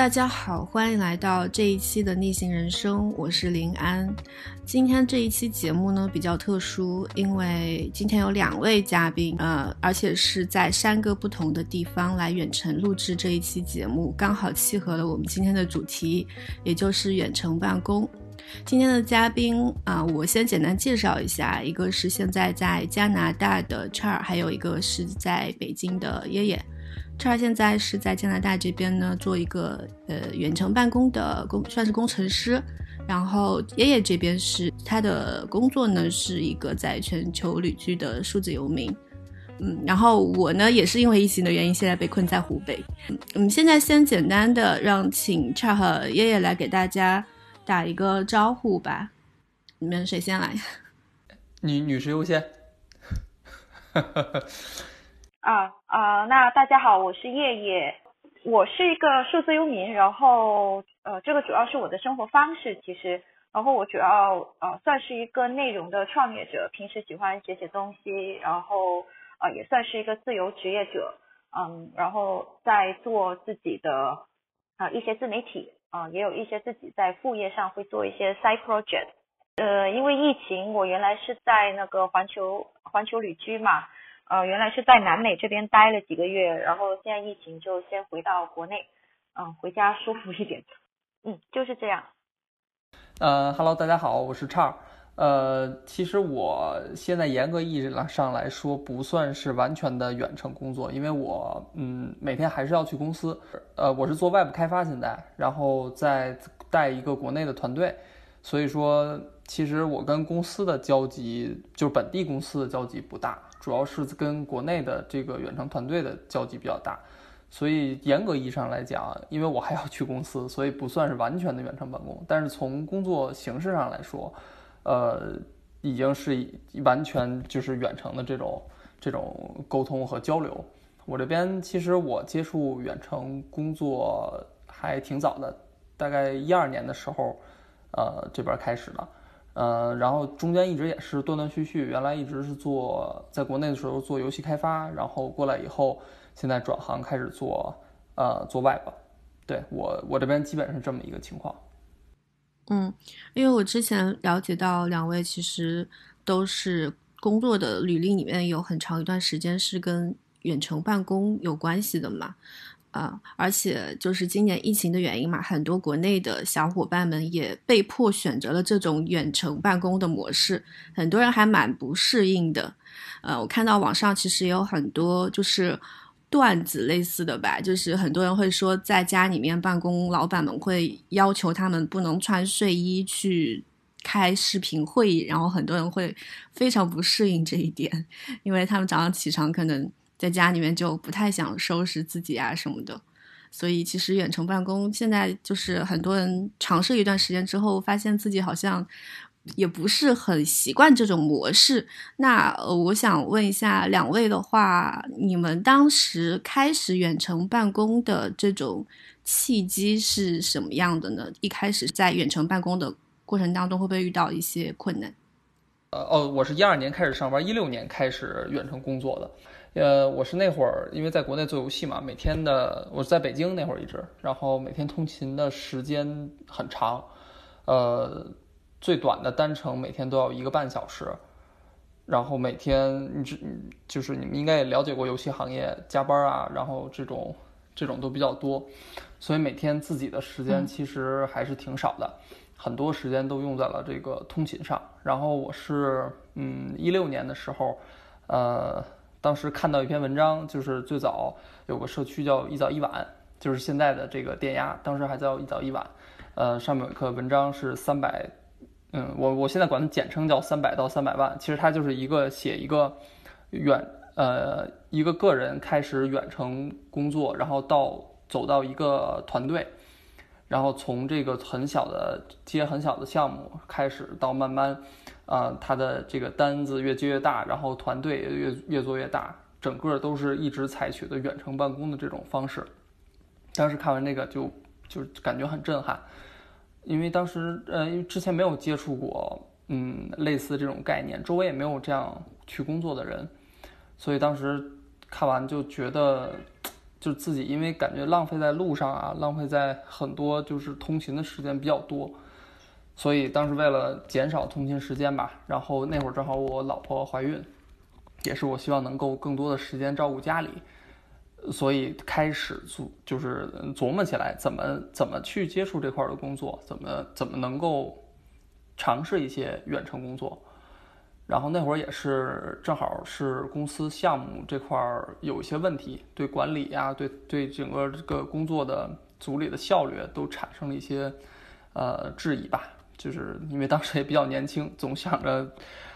大家好，欢迎来到这一期的逆行人生，我是林安。今天这一期节目呢比较特殊，因为今天有两位嘉宾，呃，而且是在三个不同的地方来远程录制这一期节目，刚好契合了我们今天的主题，也就是远程办公。今天的嘉宾啊，我先简单介绍一下，一个是现在在加拿大的 Char，还有一个是在北京的耶耶。Char 现在是在加拿大这边呢，做一个呃远程办公的工，算是工程师。然后爷爷这边是他的工作呢，是一个在全球旅居的数字游民。嗯，然后我呢也是因为疫情的原因，现在被困在湖北。嗯，现在先简单的让请 Char 和爷爷来给大家打一个招呼吧。你们谁先来？女女士优先。啊啊，那大家好，我是叶叶，我是一个数字游民，然后呃，这个主要是我的生活方式，其实，然后我主要呃算是一个内容的创业者，平时喜欢写写东西，然后啊也算是一个自由职业者，嗯，然后在做自己的啊一些自媒体啊，也有一些自己在副业上会做一些 side project，呃，因为疫情，我原来是在那个环球环球旅居嘛。呃，原来是在南美这边待了几个月，然后现在疫情就先回到国内，嗯，回家舒服一点，嗯，就是这样。呃哈喽，大家好，我是畅。呃，其实我现在严格意义上来说不算是完全的远程工作，因为我嗯每天还是要去公司。呃，我是做外部开发现在，然后再带一个国内的团队，所以说其实我跟公司的交集就是本地公司的交集不大。主要是跟国内的这个远程团队的交集比较大，所以严格意义上来讲，因为我还要去公司，所以不算是完全的远程办公。但是从工作形式上来说，呃，已经是完全就是远程的这种这种沟通和交流。我这边其实我接触远程工作还挺早的，大概一二年的时候，呃，这边开始的。呃，然后中间一直也是断断续续，原来一直是做在国内的时候做游戏开发，然后过来以后，现在转行开始做呃做 Web，对我我这边基本是这么一个情况。嗯，因为我之前了解到两位其实都是工作的履历里面有很长一段时间是跟远程办公有关系的嘛。啊，而且就是今年疫情的原因嘛，很多国内的小伙伴们也被迫选择了这种远程办公的模式，很多人还蛮不适应的。呃，我看到网上其实也有很多就是段子类似的吧，就是很多人会说在家里面办公，老板们会要求他们不能穿睡衣去开视频会议，然后很多人会非常不适应这一点，因为他们早上起床可能。在家里面就不太想收拾自己啊什么的，所以其实远程办公现在就是很多人尝试一段时间之后，发现自己好像也不是很习惯这种模式。那我想问一下两位的话，你们当时开始远程办公的这种契机是什么样的呢？一开始在远程办公的过程当中，会不会遇到一些困难？呃哦，我是一二年开始上班，一六年开始远程工作的。呃，我是那会儿因为在国内做游戏嘛，每天的我在北京那会儿一直，然后每天通勤的时间很长，呃，最短的单程每天都要一个半小时，然后每天你这就是你们应该也了解过游戏行业加班啊，然后这种这种都比较多，所以每天自己的时间其实还是挺少的，很多时间都用在了这个通勤上。然后我是嗯一六年的时候，呃。当时看到一篇文章，就是最早有个社区叫一早一晚，就是现在的这个电压，当时还叫一早一晚。呃，上面有一个文章是三百，嗯，我我现在管它简称叫三百到三百万。其实它就是一个写一个远呃一个个人开始远程工作，然后到走到一个团队，然后从这个很小的接很小的项目开始，到慢慢。啊，他的这个单子越接越大，然后团队也越越做越大，整个都是一直采取的远程办公的这种方式。当时看完那个就就感觉很震撼，因为当时呃，因为之前没有接触过，嗯，类似这种概念，周围也没有这样去工作的人，所以当时看完就觉得就自己因为感觉浪费在路上啊，浪费在很多就是通勤的时间比较多，所以当时为了减少通勤时间吧，然后那会儿正好我老婆怀孕，也是我希望能够更多的时间照顾家里，所以开始琢就是琢磨起来怎么怎么去接触这块的工作，怎么怎么能够尝试一些远程工作。然后那会儿也是正好是公司项目这块儿有一些问题，对管理呀，对对整个这个工作的组里的效率都产生了一些呃质疑吧。就是因为当时也比较年轻，总想着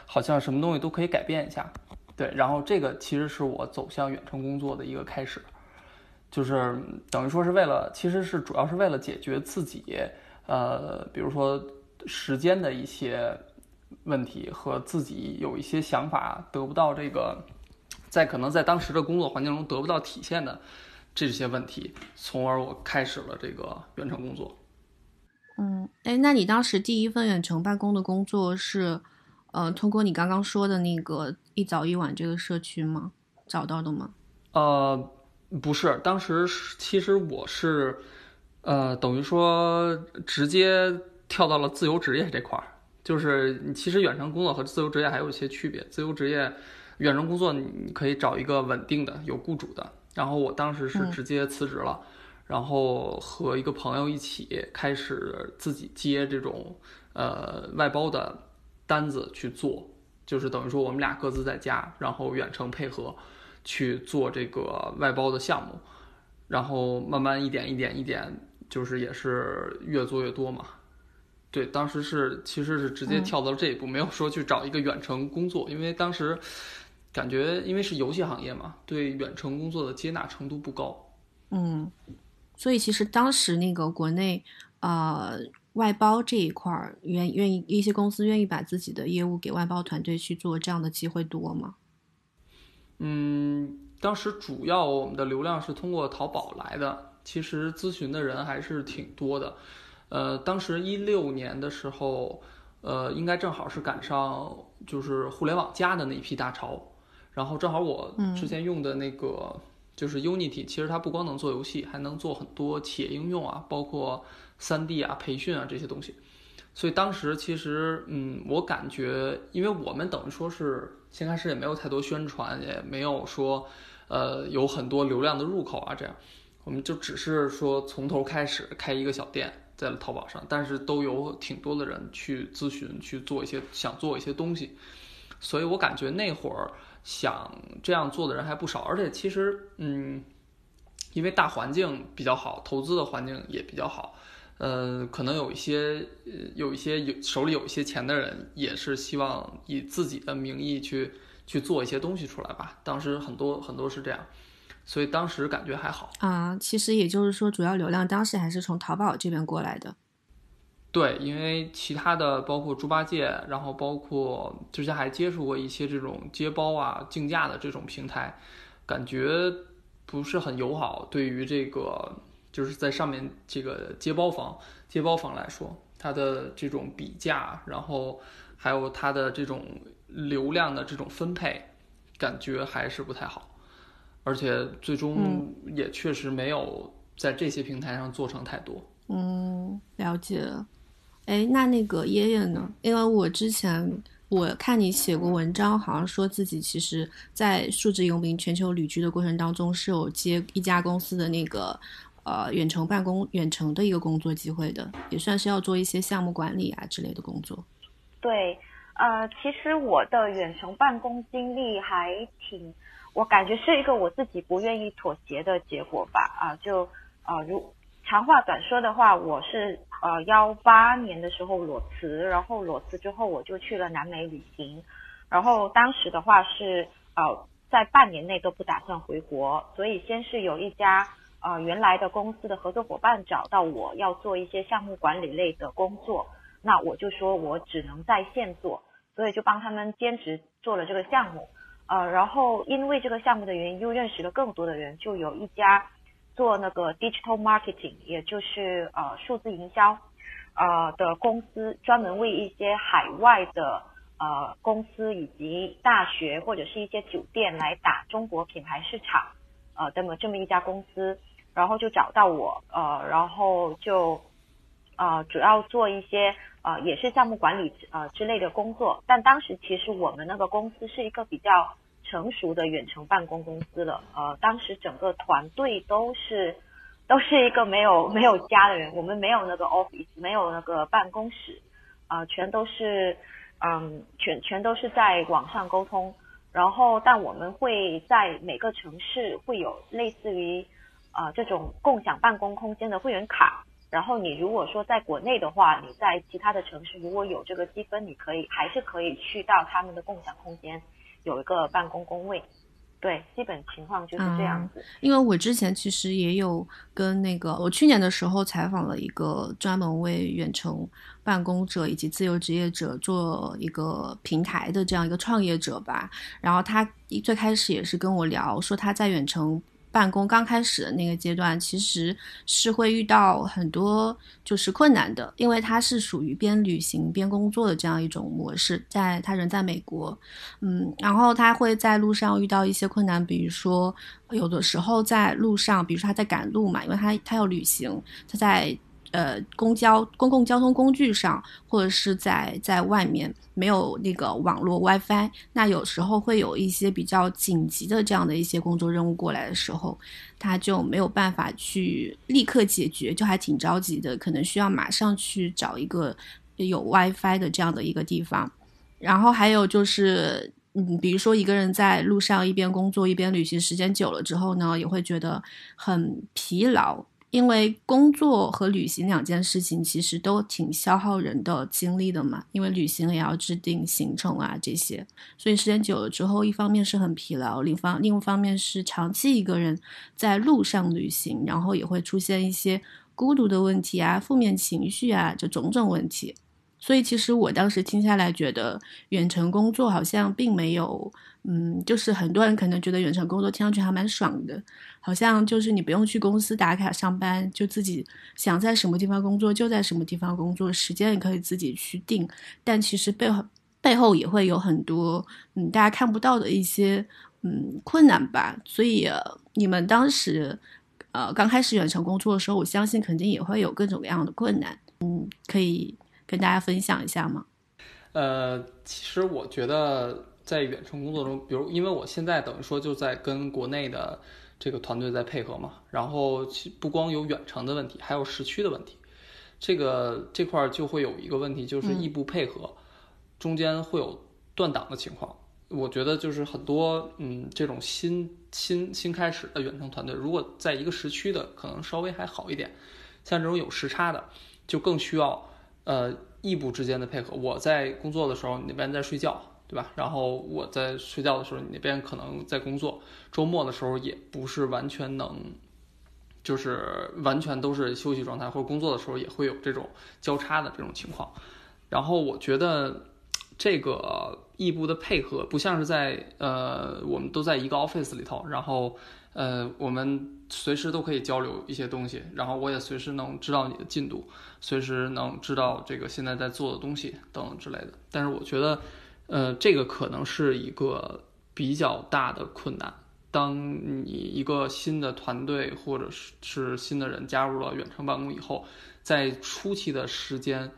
好像什么东西都可以改变一下。对，然后这个其实是我走向远程工作的一个开始，就是等于说是为了，其实是主要是为了解决自己呃，比如说时间的一些。问题和自己有一些想法得不到这个，在可能在当时的工作环境中得不到体现的这些问题，从而我开始了这个远程工作。嗯，哎，那你当时第一份远程办公的工作是，呃，通过你刚刚说的那个一早一晚这个社区吗？找到的吗？呃，不是，当时其实我是，呃，等于说直接跳到了自由职业这块儿。就是你其实远程工作和自由职业还有一些区别。自由职业，远程工作你可以找一个稳定的、有雇主的。然后我当时是直接辞职了，然后和一个朋友一起开始自己接这种呃外包的单子去做。就是等于说我们俩各自在家，然后远程配合去做这个外包的项目，然后慢慢一点一点一点，就是也是越做越多嘛。对，当时是其实是直接跳到这一步，没有说去找一个远程工作，因为当时感觉因为是游戏行业嘛，对远程工作的接纳程度不高。嗯，所以其实当时那个国内呃外包这一块儿，愿愿意一些公司愿意把自己的业务给外包团队去做，这样的机会多吗？嗯，当时主要我们的流量是通过淘宝来的，其实咨询的人还是挺多的。呃，当时一六年的时候，呃，应该正好是赶上就是互联网加的那一批大潮，然后正好我之前用的那个就是 Unity，其实它不光能做游戏，还能做很多企业应用啊，包括三 D 啊、培训啊这些东西。所以当时其实，嗯，我感觉，因为我们等于说是先开始也没有太多宣传，也没有说，呃，有很多流量的入口啊，这样，我们就只是说从头开始开一个小店。在了淘宝上，但是都有挺多的人去咨询，去做一些想做一些东西，所以我感觉那会儿想这样做的人还不少，而且其实，嗯，因为大环境比较好，投资的环境也比较好，呃，可能有一些呃有一些有手里有一些钱的人，也是希望以自己的名义去去做一些东西出来吧。当时很多很多是这样。所以当时感觉还好啊，其实也就是说，主要流量当时还是从淘宝这边过来的。对，因为其他的包括猪八戒，然后包括之前还接触过一些这种接包啊、竞价的这种平台，感觉不是很友好。对于这个就是在上面这个接包方、接包方来说，它的这种比价，然后还有它的这种流量的这种分配，感觉还是不太好。而且最终也确实没有在这些平台上做成太多。嗯，了解了。哎，那那个爷爷呢？因为我之前我看你写过文章，好像说自己其实，在数字游民全球旅居的过程当中，是有接一家公司的那个呃远程办公、远程的一个工作机会的，也算是要做一些项目管理啊之类的工作。对，呃，其实我的远程办公经历还挺。我感觉是一个我自己不愿意妥协的结果吧，啊，就啊，如长话短说的话，我是呃幺八年的时候裸辞，然后裸辞之后我就去了南美旅行，然后当时的话是呃在半年内都不打算回国，所以先是有一家呃原来的公司的合作伙伴找到我要做一些项目管理类的工作，那我就说我只能在线做，所以就帮他们兼职做了这个项目。呃，然后因为这个项目的原因，又认识了更多的人，就有一家做那个 digital marketing，也就是呃数字营销呃的公司，专门为一些海外的呃公司以及大学或者是一些酒店来打中国品牌市场。呃这么这么一家公司，然后就找到我，呃，然后就呃主要做一些呃也是项目管理呃之类的工作。但当时其实我们那个公司是一个比较成熟的远程办公公司了，呃，当时整个团队都是都是一个没有没有家的人，我们没有那个 office，没有那个办公室，啊，全都是嗯全全都是在网上沟通。然后，但我们会在每个城市会有类似于啊这种共享办公空间的会员卡。然后你如果说在国内的话，你在其他的城市如果有这个积分，你可以还是可以去到他们的共享空间有一个办公工位。对，基本情况就是这样子。因为我之前其实也有跟那个，我去年的时候采访了一个专门为远程办公者以及自由职业者做一个平台的这样一个创业者吧。然后他最开始也是跟我聊说他在远程。办公刚开始的那个阶段，其实是会遇到很多就是困难的，因为他是属于边旅行边工作的这样一种模式，在他人在美国，嗯，然后他会在路上遇到一些困难，比如说有的时候在路上，比如说他在赶路嘛，因为他他要旅行，他在。呃，公交、公共交通工具上，或者是在在外面没有那个网络 WiFi，那有时候会有一些比较紧急的这样的一些工作任务过来的时候，他就没有办法去立刻解决，就还挺着急的，可能需要马上去找一个有 WiFi 的这样的一个地方。然后还有就是，嗯，比如说一个人在路上一边工作一边旅行，时间久了之后呢，也会觉得很疲劳。因为工作和旅行两件事情其实都挺消耗人的精力的嘛，因为旅行也要制定行程啊这些，所以时间久了之后，一方面是很疲劳，另方另一方面是长期一个人在路上旅行，然后也会出现一些孤独的问题啊、负面情绪啊，这种种问题。所以其实我当时听下来，觉得远程工作好像并没有，嗯，就是很多人可能觉得远程工作听上去还蛮爽的，好像就是你不用去公司打卡上班，就自己想在什么地方工作就在什么地方工作，时间也可以自己去定。但其实背后背后也会有很多，嗯，大家看不到的一些，嗯，困难吧。所以你们当时，呃，刚开始远程工作的时候，我相信肯定也会有各种各样的困难，嗯，可以。跟大家分享一下吗？呃，其实我觉得在远程工作中，比如因为我现在等于说就在跟国内的这个团队在配合嘛，然后不光有远程的问题，还有时区的问题。这个这块就会有一个问题，就是异步配合中间会有断档的情况。我觉得就是很多嗯这种新新新开始的远程团队，如果在一个时区的，可能稍微还好一点。像这种有时差的，就更需要。呃，异步之间的配合，我在工作的时候，你那边在睡觉，对吧？然后我在睡觉的时候，你那边可能在工作。周末的时候也不是完全能，就是完全都是休息状态，或者工作的时候也会有这种交叉的这种情况。然后我觉得这个异步的配合，不像是在呃，我们都在一个 office 里头，然后。呃，我们随时都可以交流一些东西，然后我也随时能知道你的进度，随时能知道这个现在在做的东西等等之类的。但是我觉得，呃，这个可能是一个比较大的困难。当你一个新的团队或者是是新的人加入了远程办公以后，在初期的时间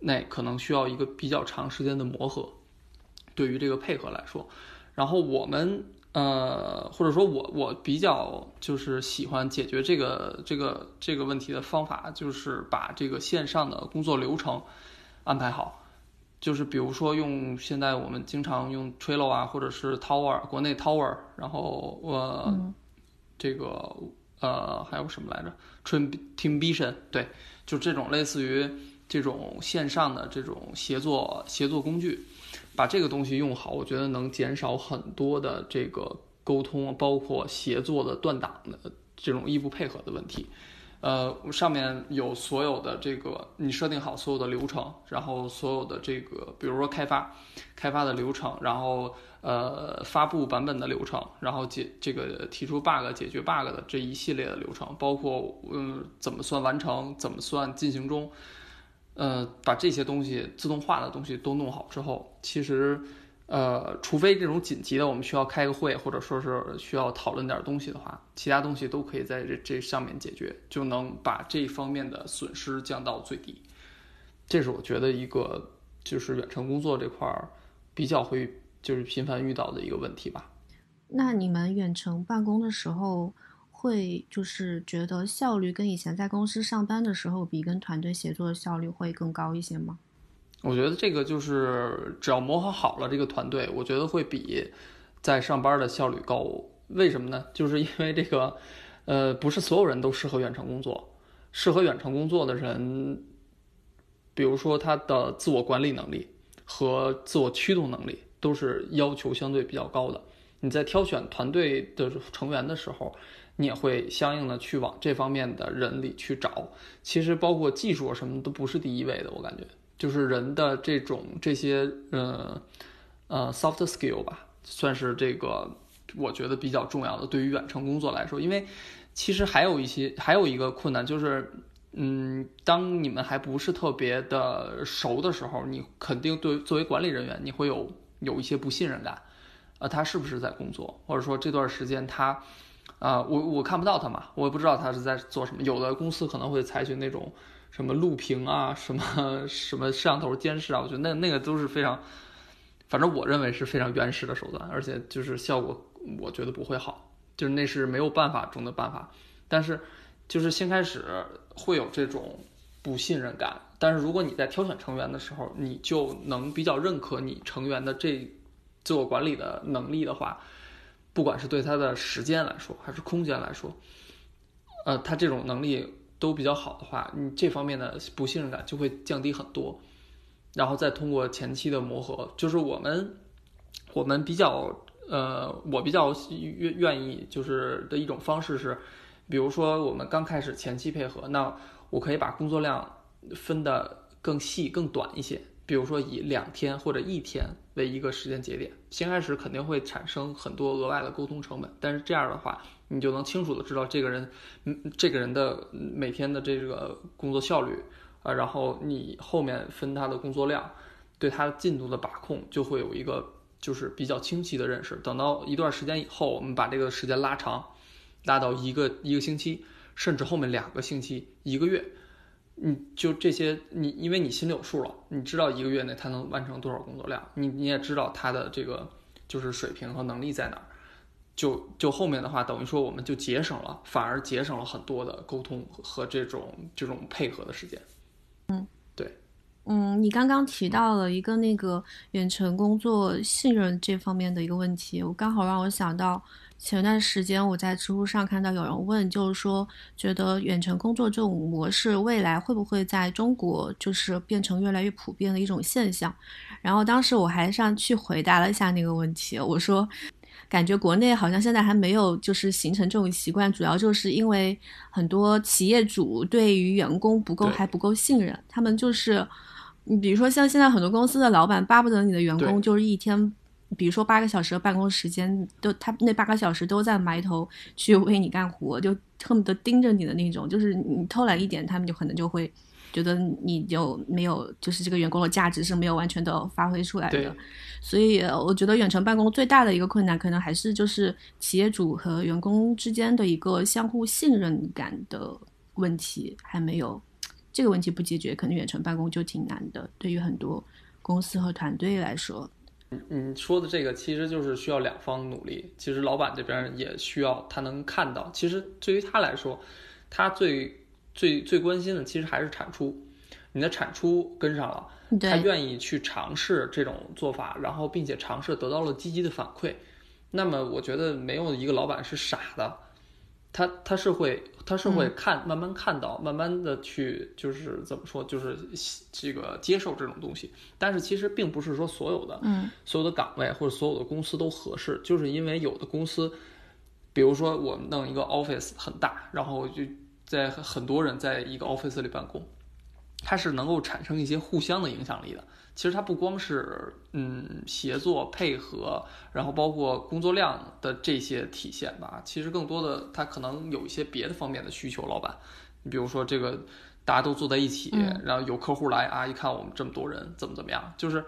内，可能需要一个比较长时间的磨合，对于这个配合来说，然后我们。呃，或者说我我比较就是喜欢解决这个这个这个问题的方法，就是把这个线上的工作流程安排好，就是比如说用现在我们经常用 Trello 啊，或者是 Tower 国内 Tower，然后呃这个呃还有什么来着？Teamvision 对，就这种类似于这种线上的这种协作协作工具。把这个东西用好，我觉得能减少很多的这个沟通，包括协作的断档的这种异步配合的问题。呃，上面有所有的这个你设定好所有的流程，然后所有的这个，比如说开发开发的流程，然后呃发布版本的流程，然后解这个提出 bug 解决 bug 的这一系列的流程，包括嗯怎么算完成，怎么算进行中。呃，把这些东西自动化的东西都弄好之后，其实，呃，除非这种紧急的，我们需要开个会，或者说是需要讨论点东西的话，其他东西都可以在这这上面解决，就能把这方面的损失降到最低。这是我觉得一个就是远程工作这块比较会就是频繁遇到的一个问题吧。那你们远程办公的时候，会就是觉得效率跟以前在公司上班的时候比，跟团队协作的效率会更高一些吗？我觉得这个就是只要磨合好了，这个团队我觉得会比在上班的效率高。为什么呢？就是因为这个，呃，不是所有人都适合远程工作。适合远程工作的人，比如说他的自我管理能力和自我驱动能力都是要求相对比较高的。你在挑选团队的成员的时候，你也会相应的去往这方面的人里去找。其实包括技术什么都不是第一位的，我感觉就是人的这种这些呃呃 soft skill 吧，算是这个我觉得比较重要的。对于远程工作来说，因为其实还有一些还有一个困难就是，嗯，当你们还不是特别的熟的时候，你肯定对作为管理人员，你会有有一些不信任感。呃，他是不是在工作，或者说这段时间他，啊，我我看不到他嘛，我也不知道他是在做什么。有的公司可能会采取那种什么录屏啊，什么什么摄像头监视啊，我觉得那那个都是非常，反正我认为是非常原始的手段，而且就是效果我觉得不会好，就是那是没有办法中的办法。但是就是先开始会有这种不信任感，但是如果你在挑选成员的时候，你就能比较认可你成员的这。自我管理的能力的话，不管是对他的时间来说，还是空间来说，呃，他这种能力都比较好的话，你这方面的不信任感就会降低很多。然后再通过前期的磨合，就是我们我们比较呃，我比较愿愿意就是的一种方式是，比如说我们刚开始前期配合，那我可以把工作量分的更细、更短一些。比如说以两天或者一天为一个时间节点，先开始肯定会产生很多额外的沟通成本，但是这样的话，你就能清楚的知道这个人，嗯，这个人的每天的这个工作效率，啊，然后你后面分他的工作量，对他的进度的把控就会有一个就是比较清晰的认识。等到一段时间以后，我们把这个时间拉长，拉到一个一个星期，甚至后面两个星期、一个月。你就这些，你因为你心里有数了，你知道一个月内他能完成多少工作量，你你也知道他的这个就是水平和能力在哪儿，就就后面的话，等于说我们就节省了，反而节省了很多的沟通和这种这种配合的时间。嗯，对，嗯，你刚刚提到了一个那个远程工作信任这方面的一个问题，我刚好让我想到。前段时间我在知乎上看到有人问，就是说觉得远程工作这种模式未来会不会在中国就是变成越来越普遍的一种现象？然后当时我还上去回答了一下那个问题，我说感觉国内好像现在还没有就是形成这种习惯，主要就是因为很多企业主对于员工不够还不够信任，他们就是你比如说像现在很多公司的老板巴不得你的员工就是一天。比如说八个小时的办公时间，都他那八个小时都在埋头去为你干活，就恨不得盯着你的那种。就是你偷懒一点，他们就可能就会觉得你就没有，就是这个员工的价值是没有完全的发挥出来的。所以我觉得远程办公最大的一个困难，可能还是就是企业主和员工之间的一个相互信任感的问题还没有这个问题不解决，可能远程办公就挺难的。对于很多公司和团队来说。你说的这个其实就是需要两方努力。其实老板这边也需要他能看到。其实对于他来说，他最最最关心的其实还是产出。你的产出跟上了，他愿意去尝试这种做法，然后并且尝试得到了积极的反馈。那么我觉得没有一个老板是傻的。他他是会他是会看慢慢看到，慢慢的去就是怎么说，就是这个接受这种东西。但是其实并不是说所有的，嗯，所有的岗位或者所有的公司都合适，就是因为有的公司，比如说我们弄一个 office 很大，然后就在很多人在一个 office 里办公，它是能够产生一些互相的影响力的。其实它不光是嗯协作配合，然后包括工作量的这些体现吧。其实更多的它可能有一些别的方面的需求。老板，你比如说这个大家都坐在一起，然后有客户来啊，一看我们这么多人，怎么怎么样，就是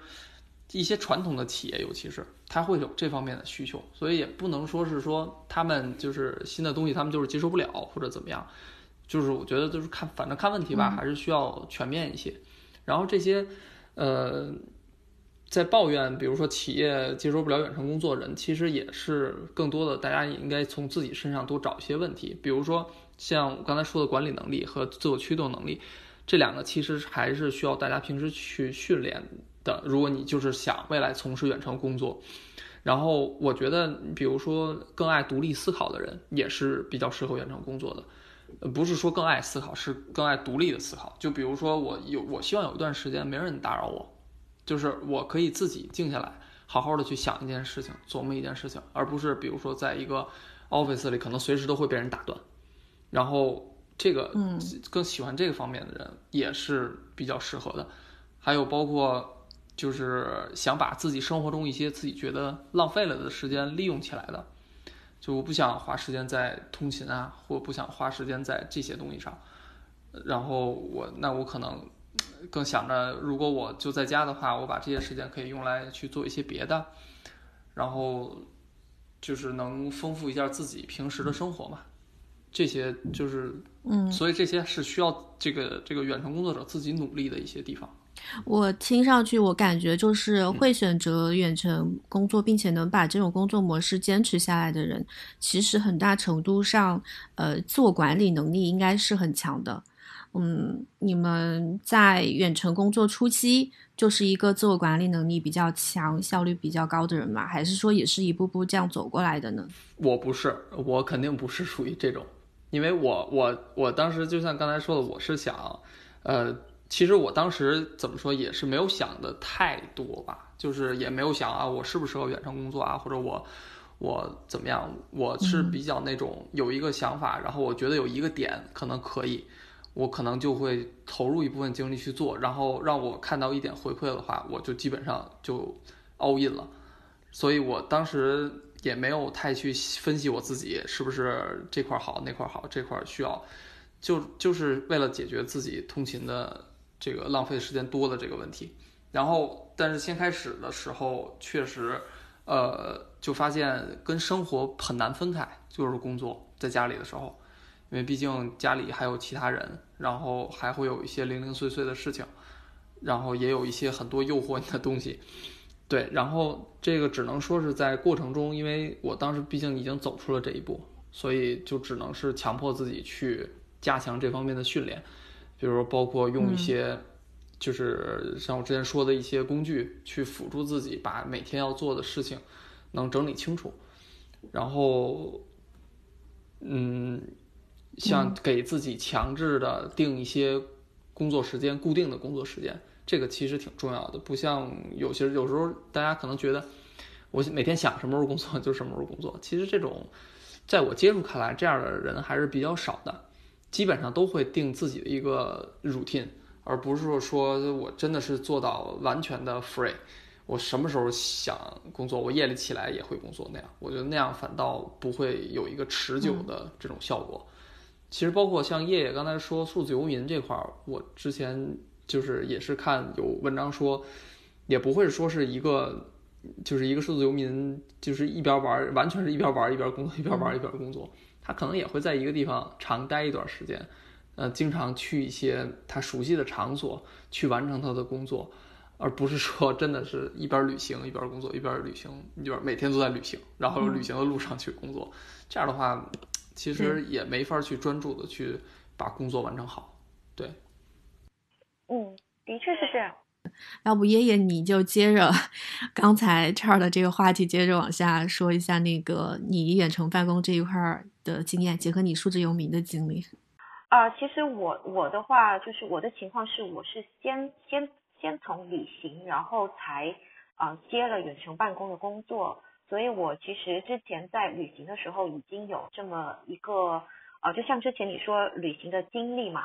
一些传统的企业，尤其是它会有这方面的需求，所以也不能说是说他们就是新的东西，他们就是接受不了或者怎么样。就是我觉得就是看，反正看问题吧，还是需要全面一些。然后这些，呃，在抱怨，比如说企业接受不了远程工作人，其实也是更多的，大家也应该从自己身上多找一些问题。比如说像我刚才说的管理能力和自我驱动能力，这两个其实还是需要大家平时去训练的。如果你就是想未来从事远程工作，然后我觉得，比如说更爱独立思考的人，也是比较适合远程工作的。不是说更爱思考，是更爱独立的思考。就比如说，我有我希望有一段时间没人打扰我，就是我可以自己静下来，好好的去想一件事情，琢磨一件事情，而不是比如说在一个 office 里，可能随时都会被人打断。然后这个，嗯，更喜欢这个方面的人也是比较适合的。还有包括就是想把自己生活中一些自己觉得浪费了的时间利用起来的。就我不想花时间在通勤啊，或不想花时间在这些东西上，然后我那我可能更想着，如果我就在家的话，我把这些时间可以用来去做一些别的，然后就是能丰富一下自己平时的生活嘛。这些就是嗯，所以这些是需要这个这个远程工作者自己努力的一些地方。我听上去，我感觉就是会选择远程工作，并且能把这种工作模式坚持下来的人，其实很大程度上，呃，自我管理能力应该是很强的。嗯，你们在远程工作初期就是一个自我管理能力比较强、效率比较高的人吗？还是说也是一步步这样走过来的呢？我不是，我肯定不是属于这种，因为我我我当时就像刚才说的，我是想，呃。其实我当时怎么说也是没有想的太多吧，就是也没有想啊，我适不适合远程工作啊，或者我我怎么样？我是比较那种有一个想法，然后我觉得有一个点可能可以，我可能就会投入一部分精力去做，然后让我看到一点回馈的话，我就基本上就 all in 了。所以我当时也没有太去分析我自己是不是这块好那块好，这块需要，就就是为了解决自己通勤的。这个浪费时间多的这个问题，然后但是先开始的时候确实，呃，就发现跟生活很难分开，就是工作在家里的时候，因为毕竟家里还有其他人，然后还会有一些零零碎碎的事情，然后也有一些很多诱惑你的东西，对，然后这个只能说是在过程中，因为我当时毕竟已经走出了这一步，所以就只能是强迫自己去加强这方面的训练。比如包括用一些，就是像我之前说的一些工具去辅助自己，把每天要做的事情能整理清楚。然后，嗯，像给自己强制的定一些工作时间，固定的工作时间，这个其实挺重要的。不像有些有时候大家可能觉得，我每天想什么时候工作就什么时候工作。其实这种，在我接触看来，这样的人还是比较少的。基本上都会定自己的一个 routine，而不是说说我真的是做到完全的 free，我什么时候想工作，我夜里起来也会工作那样，我觉得那样反倒不会有一个持久的这种效果。其实包括像叶叶刚才说数字游民这块儿，我之前就是也是看有文章说，也不会说是一个就是一个数字游民，就是一边玩，完全是一边玩一边工作，一边玩一边工作。他可能也会在一个地方长待一段时间，呃，经常去一些他熟悉的场所去完成他的工作，而不是说真的是一边旅行一边工作，一边旅行一边每天都在旅行，然后旅行的路上去工作，这样的话，其实也没法去专注的去把工作完成好。对，嗯，的确是这样。要不，爷爷你就接着刚才 Charles 的这个话题，接着往下说一下那个你远程办公这一块的经验，结合你数字游民的经历。啊，其实我我的话就是我的情况是，我是先先先从旅行，然后才啊接了远程办公的工作，所以我其实之前在旅行的时候已经有这么一个啊，就像之前你说旅行的经历嘛。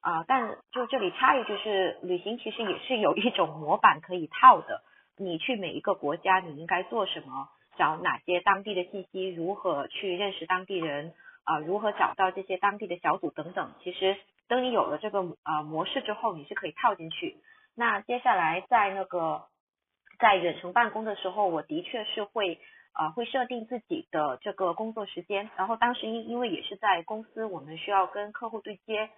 啊，但就这里插一句是，旅行其实也是有一种模板可以套的。你去每一个国家，你应该做什么？找哪些当地的信息？如何去认识当地人？啊，如何找到这些当地的小组等等？其实等你有了这个呃模式之后，你是可以套进去。那接下来在那个在远程办公的时候，我的确是会呃会设定自己的这个工作时间，然后当时因因为也是在公司，我们需要跟客户对接，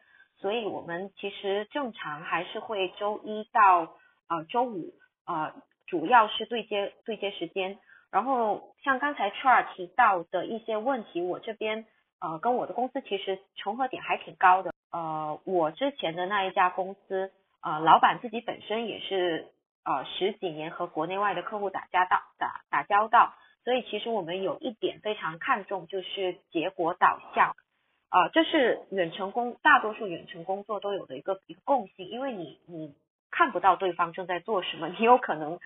所以我们其实正常还是会周一到呃周五呃主要是对接对接时间，然后像刚才 Char 提到的一些问题，我这边呃跟我的公司其实重合点还挺高的，呃我之前的那一家公司。呃，老板自己本身也是呃十几年和国内外的客户打交道打打交道，所以其实我们有一点非常看重就是结果导向，啊，这是远程工大多数远程工作都有的一个一个共性，因为你你看不到对方正在做什么，你有可能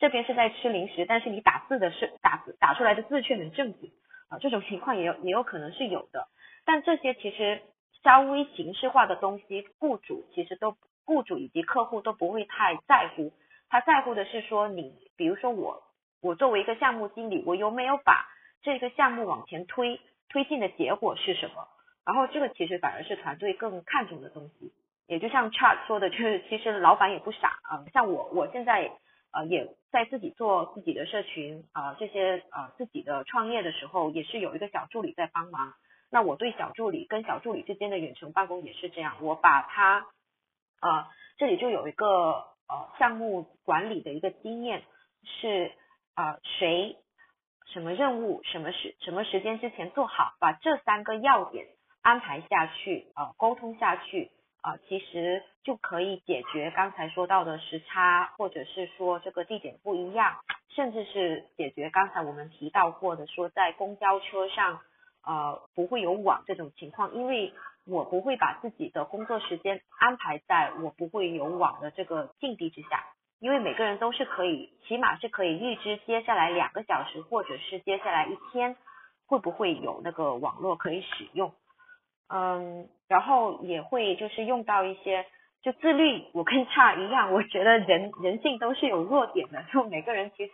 这边是在吃零食，但是你打字的是打字打出来的字却很正经啊，这种情况也有也有可能是有的，但这些其实稍微形式化的东西，雇主其实都。雇主以及客户都不会太在乎，他在乎的是说你，比如说我，我作为一个项目经理，我有没有把这个项目往前推，推进的结果是什么？然后这个其实反而是团队更看重的东西。也就像 Chart 说的，就是其实老板也不傻啊，像我，我现在呃也在自己做自己的社群啊，这些啊自己的创业的时候，也是有一个小助理在帮忙。那我对小助理跟小助理之间的远程办公也是这样，我把他。啊，这里就有一个呃项目管理的一个经验，是啊谁什么任务什么时什么时间之前做好，把这三个要点安排下去啊沟通下去啊，其实就可以解决刚才说到的时差，或者是说这个地点不一样，甚至是解决刚才我们提到过的说在公交车上呃不会有网这种情况，因为。我不会把自己的工作时间安排在我不会有网的这个境地之下，因为每个人都是可以，起码是可以预知接下来两个小时或者是接下来一天会不会有那个网络可以使用，嗯，然后也会就是用到一些就自律，我跟差一样，我觉得人人性都是有弱点的，就每个人其实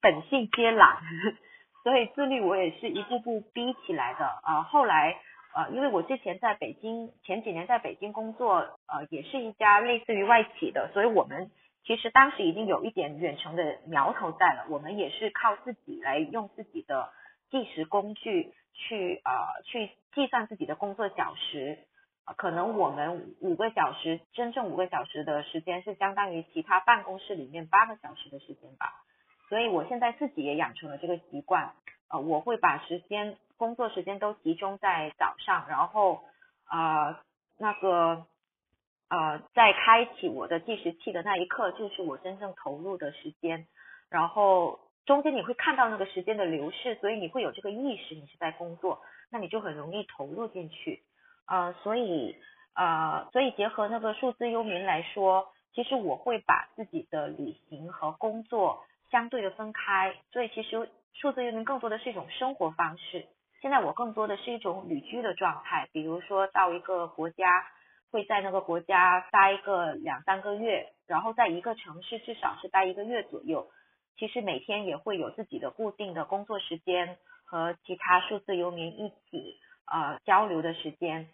本性皆懒，所以自律我也是一步步逼起来的啊，后来。呃，因为我之前在北京，前几年在北京工作，呃，也是一家类似于外企的，所以我们其实当时已经有一点远程的苗头在了。我们也是靠自己来用自己的计时工具去呃去计算自己的工作小时，可能我们五个小时，真正五个小时的时间是相当于其他办公室里面八个小时的时间吧。所以我现在自己也养成了这个习惯，呃，我会把时间。工作时间都集中在早上，然后呃那个呃在开启我的计时器的那一刻，就是我真正投入的时间。然后中间你会看到那个时间的流逝，所以你会有这个意识，你是在工作，那你就很容易投入进去。呃，所以呃所以结合那个数字幽民来说，其实我会把自己的旅行和工作相对的分开。所以其实数字幽民更多的是一种生活方式。现在我更多的是一种旅居的状态，比如说到一个国家，会在那个国家待个两三个月，然后在一个城市至少是待一个月左右。其实每天也会有自己的固定的工作时间和其他数字游民一起呃交流的时间。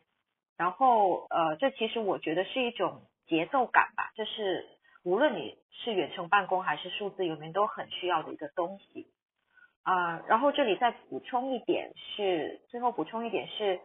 然后呃，这其实我觉得是一种节奏感吧，这是无论你是远程办公还是数字游民都很需要的一个东西。啊，然后这里再补充一点是，最后补充一点是，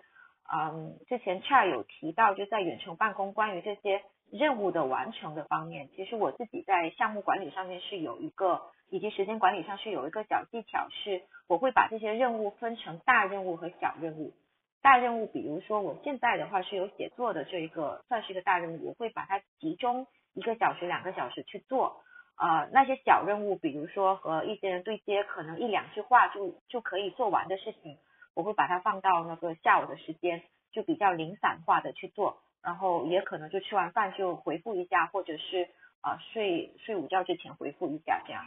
嗯，之前 c h a 有提到，就在远程办公关于这些任务的完成的方面，其实我自己在项目管理上面是有一个，以及时间管理上是有一个小技巧，是我会把这些任务分成大任务和小任务。大任务，比如说我现在的话是有写作的这一个，算是一个大任务，我会把它集中一个小时、两个小时去做。呃，那些小任务，比如说和一些人对接，可能一两句话就就可以做完的事情，我会把它放到那个下午的时间，就比较零散化的去做，然后也可能就吃完饭就回复一下，或者是啊睡睡午觉之前回复一下这样。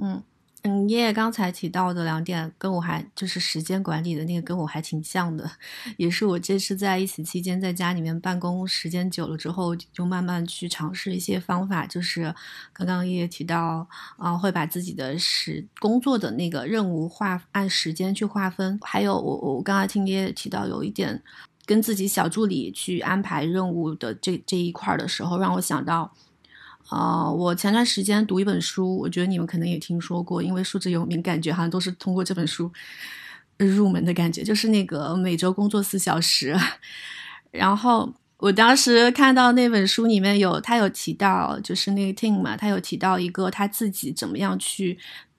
嗯。嗯，爷爷刚才提到的两点，跟我还就是时间管理的那个，跟我还挺像的，也是我这次在疫情期间在家里面办公时间久了之后，就慢慢去尝试一些方法，就是刚刚爷爷提到，啊，会把自己的时工作的那个任务划按时间去划分，还有我我刚才听爷爷提到有一点跟自己小助理去安排任务的这这一块的时候，让我想到。啊，我前段时间读一本书，我觉得你们可能也听说过，因为数字游民感觉好像都是通过这本书入门的感觉，就是那个每周工作四小时。然后我当时看到那本书里面有他有提到，就是那个 Tim 嘛，他有提到一个他自己怎么样去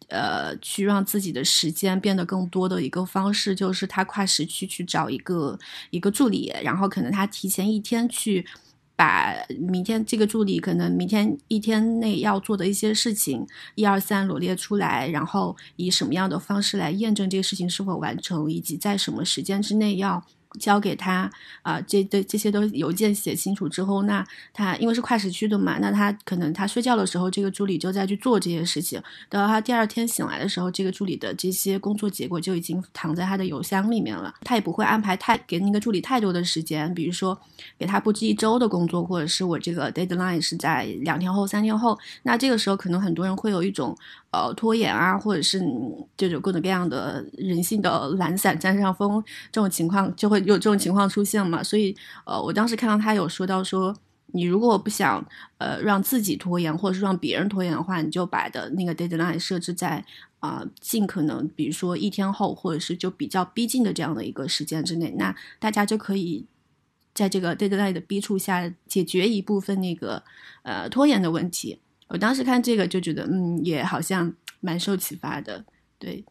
呃去让自己的时间变得更多的一个方式，就是他跨时区去找一个一个助理，然后可能他提前一天去。把明天这个助理可能明天一天内要做的一些事情一二三罗列出来，然后以什么样的方式来验证这个事情是否完成，以及在什么时间之内要。交给他啊，这这这些都邮件写清楚之后，那他因为是跨时区的嘛，那他可能他睡觉的时候，这个助理就在去做这些事情。等到他第二天醒来的时候，这个助理的这些工作结果就已经躺在他的邮箱里面了。他也不会安排太给那个助理太多的时间，比如说给他布置一周的工作，或者是我这个 deadline 是在两天后、三天后。那这个时候可能很多人会有一种呃拖延啊，或者是这种各种各样的人性的懒散占上风这种情况就会。有这种情况出现嘛？所以，呃，我当时看到他有说到说，你如果不想呃让自己拖延，或者是让别人拖延的话，你就把的那个 deadline 设置在啊尽可能，比如说一天后，或者是就比较逼近的这样的一个时间之内，那大家就可以在这个 deadline 的逼促下解决一部分那个呃拖延的问题。我当时看这个就觉得，嗯，也好像蛮受启发的，对。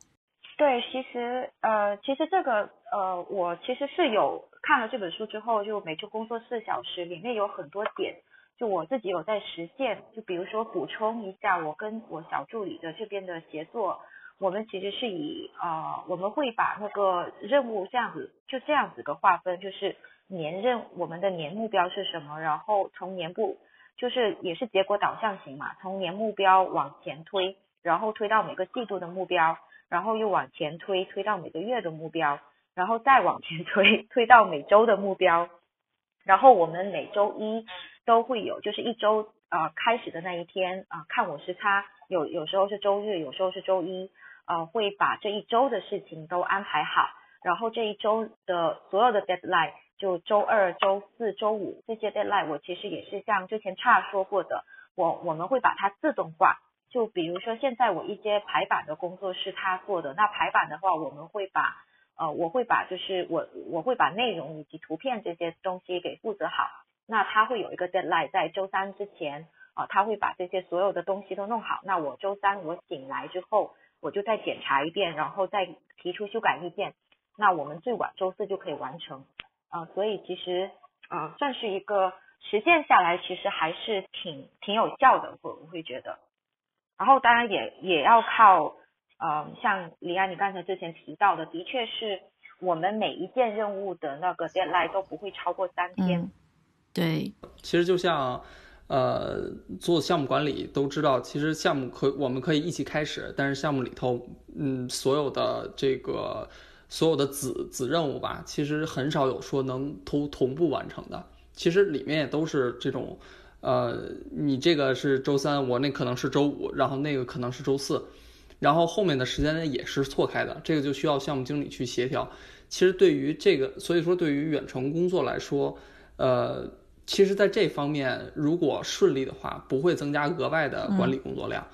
对，其实呃，其实这个呃，我其实是有看了这本书之后，就每周工作四小时，里面有很多点，就我自己有在实现。就比如说补充一下，我跟我小助理的这边的协作，我们其实是以呃，我们会把那个任务这样子，就这样子个划分，就是年任我们的年目标是什么，然后从年部就是也是结果导向型嘛，从年目标往前推，然后推到每个季度的目标。然后又往前推，推到每个月的目标，然后再往前推，推到每周的目标。然后我们每周一都会有，就是一周啊开始的那一天啊，看我时差，有有时候是周日，有时候是周一，呃，会把这一周的事情都安排好。然后这一周的所有的 deadline，就周二、周四周五这些 deadline，我其实也是像之前差说过的，我我们会把它自动化。就比如说，现在我一些排版的工作是他做的。那排版的话，我们会把呃，我会把就是我我会把内容以及图片这些东西给负责好。那他会有一个 deadline，在周三之前啊，他会把这些所有的东西都弄好。那我周三我醒来之后，我就再检查一遍，然后再提出修改意见。那我们最晚周四就可以完成啊。所以其实啊，算是一个实践下来，其实还是挺挺有效的，我我会觉得。然后当然也也要靠，呃，像李安你刚才之前提到的，的确是我们每一件任务的那个 deadline 都不会超过三天。对，其实就像，呃，做项目管理都知道，其实项目可我们可以一起开始，但是项目里头，嗯，所有的这个所有的子子任务吧，其实很少有说能同同步完成的。其实里面也都是这种。呃，你这个是周三，我那可能是周五，然后那个可能是周四，然后后面的时间呢也是错开的，这个就需要项目经理去协调。其实对于这个，所以说对于远程工作来说，呃，其实在这方面如果顺利的话，不会增加额外的管理工作量。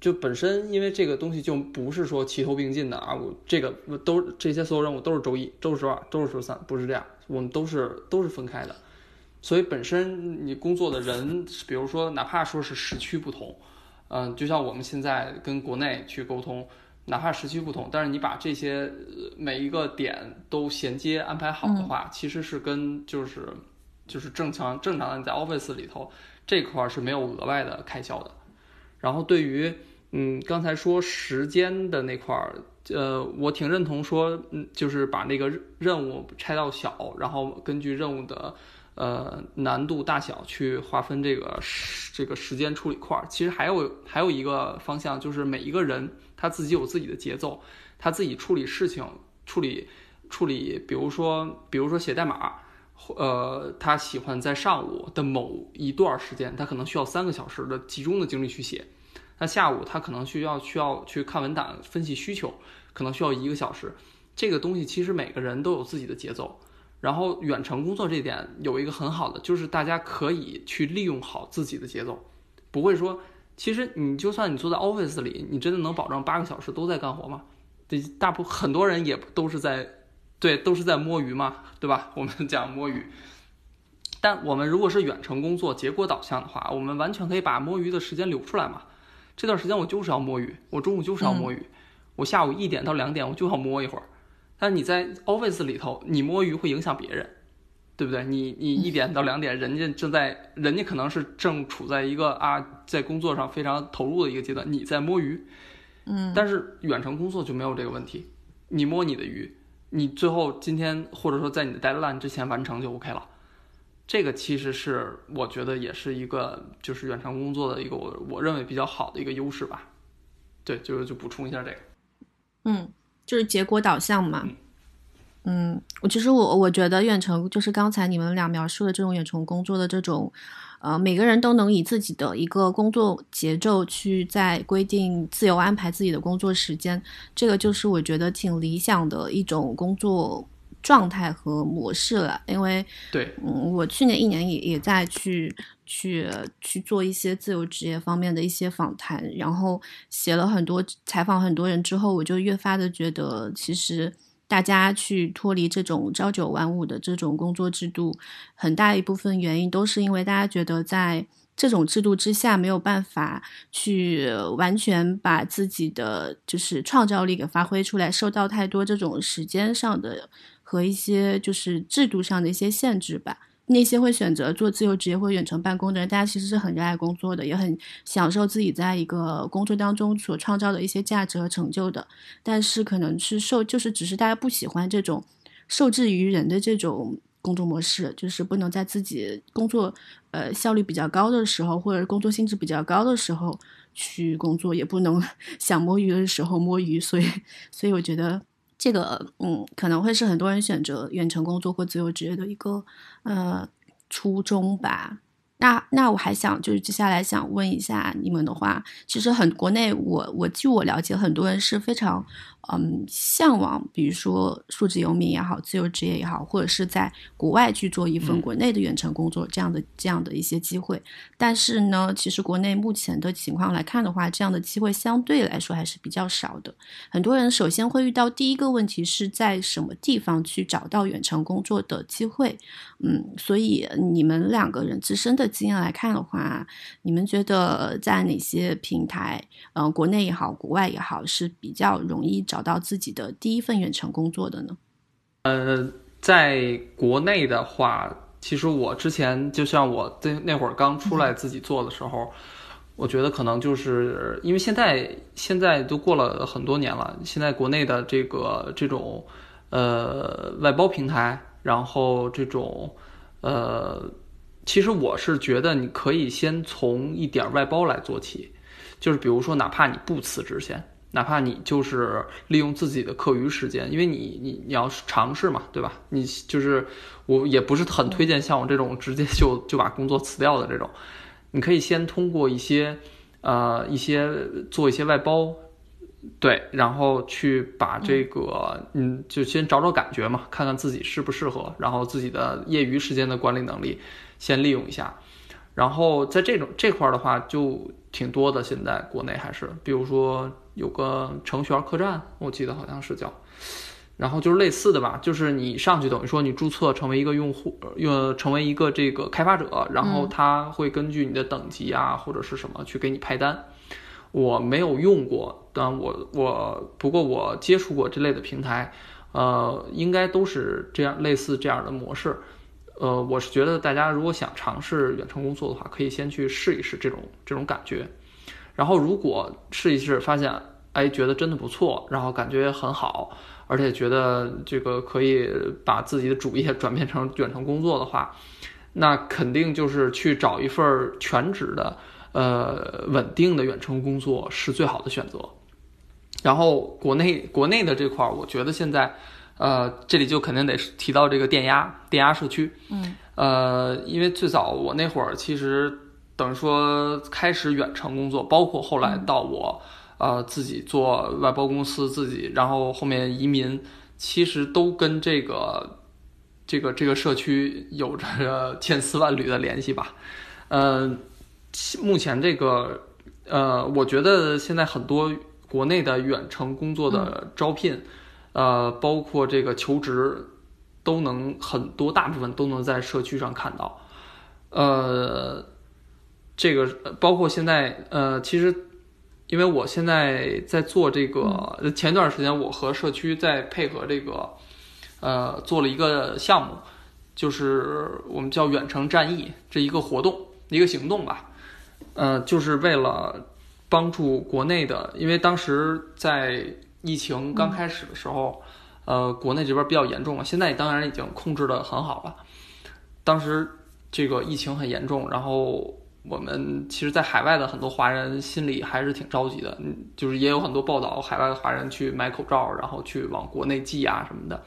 就本身因为这个东西就不是说齐头并进的啊，我这个都这些所有任务都是周一、周是周二、周是周三，不是这样，我们都是都是分开的。所以本身你工作的人，比如说哪怕说是时区不同，嗯，就像我们现在跟国内去沟通，哪怕时区不同，但是你把这些每一个点都衔接安排好的话，其实是跟就是就是正常正常的你在 Office 里头这块是没有额外的开销的。然后对于嗯刚才说时间的那块儿，呃，我挺认同说，嗯，就是把那个任务拆到小，然后根据任务的。呃，难度大小去划分这个时这个时间处理块儿，其实还有还有一个方向，就是每一个人他自己有自己的节奏，他自己处理事情、处理处理，比如说比如说写代码，呃，他喜欢在上午的某一段时间，他可能需要三个小时的集中的精力去写，那下午他可能需要需要去看文档分析需求，可能需要一个小时。这个东西其实每个人都有自己的节奏。然后远程工作这点有一个很好的，就是大家可以去利用好自己的节奏，不会说，其实你就算你坐在 office 里，你真的能保证八个小时都在干活吗？这大部很多人也都是在，对，都是在摸鱼嘛，对吧？我们 讲摸鱼。但我们如果是远程工作、结果导向的话，我们完全可以把摸鱼的时间留出来嘛。这段时间我就是要摸鱼，我中午就是要摸鱼，我下午一点到两点我就要摸一会儿。但是你在 office 里头，你摸鱼会影响别人，对不对？你你一点到两点，人家正在，人家可能是正处在一个啊，在工作上非常投入的一个阶段，你在摸鱼，嗯，但是远程工作就没有这个问题，你摸你的鱼，你最后今天或者说在你的 deadline 之前完成就 OK 了。这个其实是我觉得也是一个就是远程工作的一个我我认为比较好的一个优势吧。对，就是就补充一下这个。嗯，就是结果导向嘛。嗯，我其实我我觉得远程就是刚才你们俩描述的这种远程工作的这种，呃，每个人都能以自己的一个工作节奏去在规定自由安排自己的工作时间，这个就是我觉得挺理想的一种工作。状态和模式了，因为对，嗯，我去年一年也也在去去去做一些自由职业方面的一些访谈，然后写了很多采访很多人之后，我就越发的觉得，其实大家去脱离这种朝九晚五的这种工作制度，很大一部分原因都是因为大家觉得在这种制度之下没有办法去完全把自己的就是创造力给发挥出来，受到太多这种时间上的。和一些就是制度上的一些限制吧。那些会选择做自由职业或远程办公的人，大家其实是很热爱工作的，也很享受自己在一个工作当中所创造的一些价值和成就的。但是可能是受，就是只是大家不喜欢这种受制于人的这种工作模式，就是不能在自己工作呃效率比较高的时候，或者工作性质比较高的时候去工作，也不能 想摸鱼的时候摸鱼。所以，所以我觉得。这个嗯，可能会是很多人选择远程工作或自由职业的一个呃初衷吧。那那我还想就是接下来想问一下你们的话，其实很国内我我据我了解，很多人是非常嗯向往，比如说数字游民也好，自由职业也好，或者是在国外去做一份国内的远程工作这样的这样的一些机会。但是呢，其实国内目前的情况来看的话，这样的机会相对来说还是比较少的。很多人首先会遇到第一个问题是在什么地方去找到远程工作的机会？嗯，所以你们两个人自身的。经验来看的话，你们觉得在哪些平台，嗯，国内也好，国外也好，是比较容易找到自己的第一份远程工作的呢？呃，在国内的话，其实我之前就像我在那会儿刚出来自己做的时候，我觉得可能就是因为现在现在都过了很多年了，现在国内的这个这种呃外包平台，然后这种呃。其实我是觉得你可以先从一点外包来做起，就是比如说，哪怕你不辞职先，哪怕你就是利用自己的课余时间，因为你你你要尝试嘛，对吧？你就是我也不是很推荐像我这种直接就就把工作辞掉的这种，你可以先通过一些呃一些做一些外包，对，然后去把这个嗯就先找找感觉嘛，看看自己适不适合，然后自己的业余时间的管理能力。先利用一下，然后在这种这块儿的话就挺多的。现在国内还是，比如说有个程序员客栈，我记得好像是叫，然后就是类似的吧，就是你上去等于说你注册成为一个用户，用成为一个这个开发者，然后他会根据你的等级啊或者是什么去给你派单。我没有用过，但我我不过我接触过这类的平台，呃，应该都是这样类似这样的模式。呃，我是觉得大家如果想尝试远程工作的话，可以先去试一试这种这种感觉，然后如果试一试发现，哎，觉得真的不错，然后感觉很好，而且觉得这个可以把自己的主业 转变成远程工作的话，那肯定就是去找一份全职的，呃，稳定的远程工作是最好的选择。然后国内国内的这块儿，我觉得现在。呃，这里就肯定得提到这个电压电压社区。嗯，呃，因为最早我那会儿其实等于说开始远程工作，包括后来到我呃自己做外包公司，自己然后后面移民，其实都跟这个这个这个社区有着千丝万缕的联系吧。嗯，目前这个呃，我觉得现在很多国内的远程工作的招聘，呃，包括这个求职，都能很多大部分都能在社区上看到。呃，这个包括现在呃，其实因为我现在在做这个，前段时间我和社区在配合这个，呃，做了一个项目，就是我们叫远程战役这一个活动一个行动吧，呃，就是为了帮助国内的，因为当时在疫情刚开始的时候，呃，国内这边比较严重了，现在当然已经控制的很好了，当时。这个疫情很严重，然后我们其实，在海外的很多华人心里还是挺着急的，嗯，就是也有很多报道，海外的华人去买口罩，然后去往国内寄啊什么的。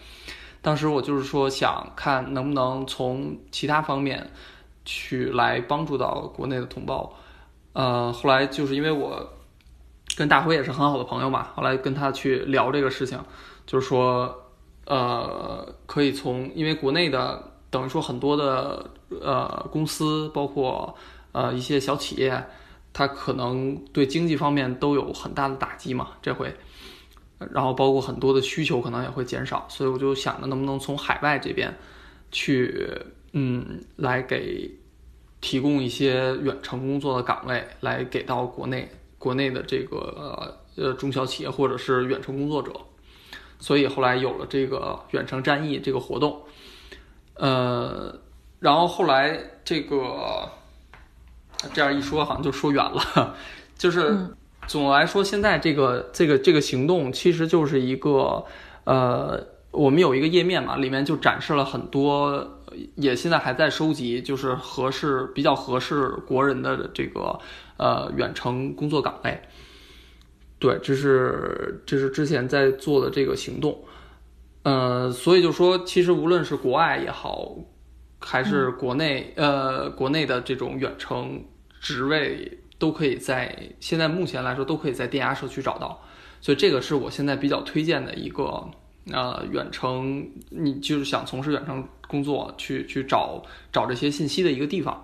当时我就是说，想看能不能从其他方面去来帮助到国内的同胞。呃，后来就是因为我跟大辉也是很好的朋友嘛，后来跟他去聊这个事情，就是说，呃，可以从因为国内的。等于说很多的呃公司，包括呃一些小企业，它可能对经济方面都有很大的打击嘛。这回，然后包括很多的需求可能也会减少，所以我就想着能不能从海外这边去，嗯，来给提供一些远程工作的岗位，来给到国内国内的这个呃中小企业或者是远程工作者。所以后来有了这个远程战役这个活动。呃，然后后来这个这样一说，好像就说远了。就是总的来说，现在这个这个这个行动，其实就是一个呃，我们有一个页面嘛，里面就展示了很多，也现在还在收集，就是合适比较合适国人的这个呃远程工作岗位。对，这是这是之前在做的这个行动。呃，所以就说，其实无论是国外也好，还是国内，呃，国内的这种远程职位，都可以在现在目前来说，都可以在电压社区找到。所以这个是我现在比较推荐的一个，呃，远程，你就是想从事远程工作，去去找找这些信息的一个地方。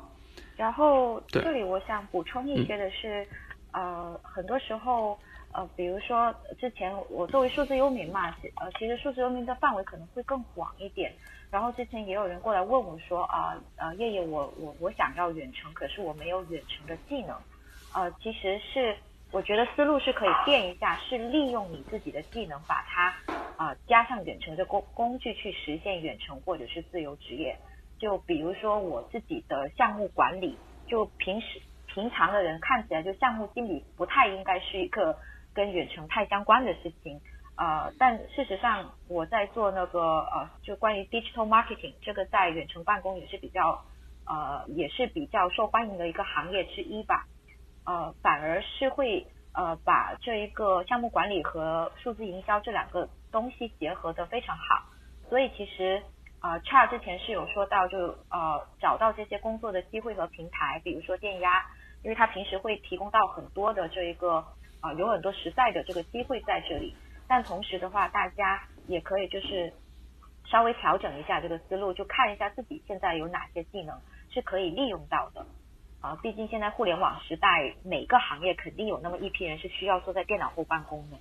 然后这里我想补充一些的是，呃，很多时候。呃，比如说之前我作为数字游民嘛，呃，其实数字游民的范围可能会更广一点。然后之前也有人过来问我说，啊，呃，叶叶，我我我想要远程，可是我没有远程的技能。呃，其实是我觉得思路是可以变一下，是利用你自己的技能，把它啊加上远程的工工具去实现远程或者是自由职业。就比如说我自己的项目管理，就平时平常的人看起来就项目经理不太应该是一个。跟远程太相关的事情，呃，但事实上我在做那个呃，就关于 digital marketing 这个在远程办公也是比较呃，也是比较受欢迎的一个行业之一吧，呃，反而是会呃把这一个项目管理和数字营销这两个东西结合的非常好，所以其实呃 c h a r 之前是有说到就呃找到这些工作的机会和平台，比如说电压，因为他平时会提供到很多的这一个。啊，有很多实在的这个机会在这里，但同时的话，大家也可以就是稍微调整一下这个思路，就看一下自己现在有哪些技能是可以利用到的。啊，毕竟现在互联网时代，每个行业肯定有那么一批人是需要坐在电脑后办公的。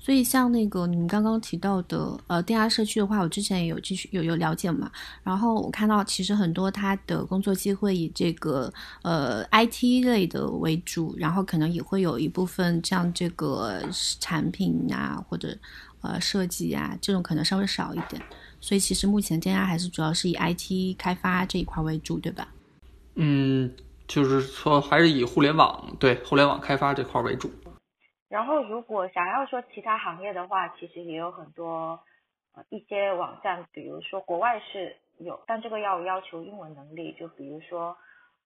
所以像那个你们刚刚提到的呃电压社区的话，我之前也有继续有有了解嘛。然后我看到其实很多他的工作机会以这个呃 IT 类的为主，然后可能也会有一部分像这个产品啊或者呃设计啊这种可能稍微少一点。所以其实目前电压还是主要是以 IT 开发这一块为主，对吧？嗯，就是说还是以互联网对互联网开发这块为主。然后，如果想要说其他行业的话，其实也有很多一些网站，比如说国外是有，但这个要要求英文能力，就比如说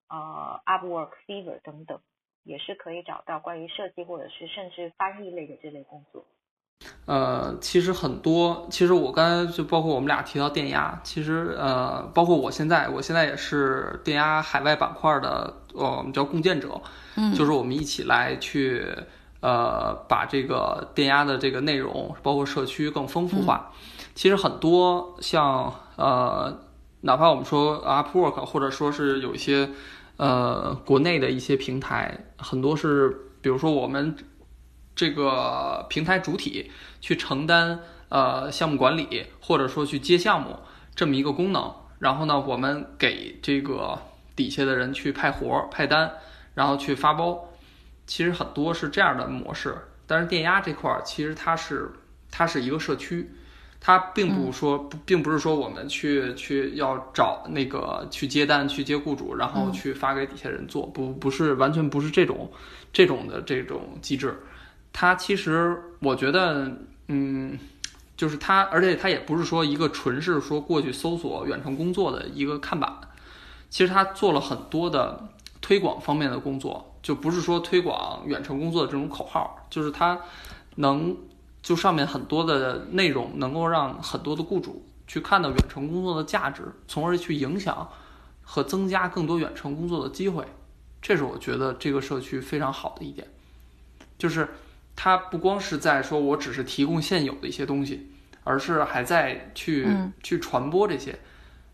呃 Upwork、Fiverr 等等，也是可以找到关于设计或者是甚至翻译类的这类工作。呃，其实很多，其实我刚才就包括我们俩提到电压，其实呃，包括我现在，我现在也是电压海外板块的，呃，我们叫共建者，嗯，就是我们一起来去。呃，把这个电压的这个内容，包括社区更丰富化。其实很多像呃，哪怕我们说 Upwork，或者说是有一些呃国内的一些平台，很多是比如说我们这个平台主体去承担呃项目管理，或者说去接项目这么一个功能，然后呢，我们给这个底下的人去派活、派单，然后去发包，其实很多是这样的模式。但是电压这块儿，其实它是它是一个社区。它并不说不，并不是说我们去去要找那个去接单、去接雇主，然后去发给底下人做，不不是完全不是这种这种的这种机制。它其实我觉得，嗯，就是它，而且它也不是说一个纯是说过去搜索远程工作的一个看板。其实它做了很多的推广方面的工作，就不是说推广远程工作的这种口号，就是它能。就上面很多的内容，能够让很多的雇主去看到远程工作的价值，从而去影响和增加更多远程工作的机会。这是我觉得这个社区非常好的一点，就是它不光是在说我只是提供现有的一些东西，而是还在去去传播这些，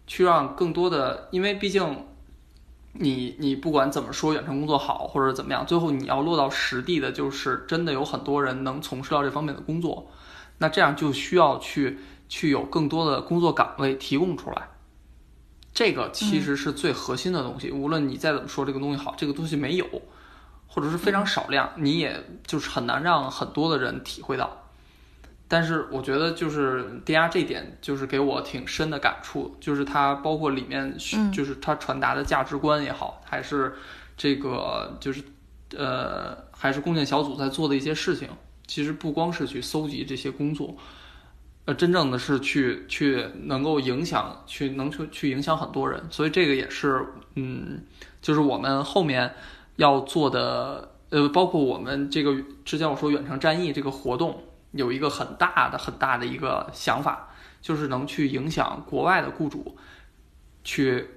去让更多的，因为毕竟。你你不管怎么说远程工作好或者怎么样，最后你要落到实地的，就是真的有很多人能从事到这方面的工作，那这样就需要去去有更多的工作岗位提供出来，这个其实是最核心的东西。无论你再怎么说这个东西好，这个东西没有，或者是非常少量，你也就是很难让很多的人体会到。但是我觉得就是电压这点就是给我挺深的感触，就是它包括里面就是它传达的价值观也好，还是这个就是呃还是共建小组在做的一些事情，其实不光是去搜集这些工作，呃真正的是去去能够影响去能去去影响很多人，所以这个也是嗯就是我们后面要做的呃包括我们这个之前我说远程战役这个活动。有一个很大的、很大的一个想法，就是能去影响国外的雇主，去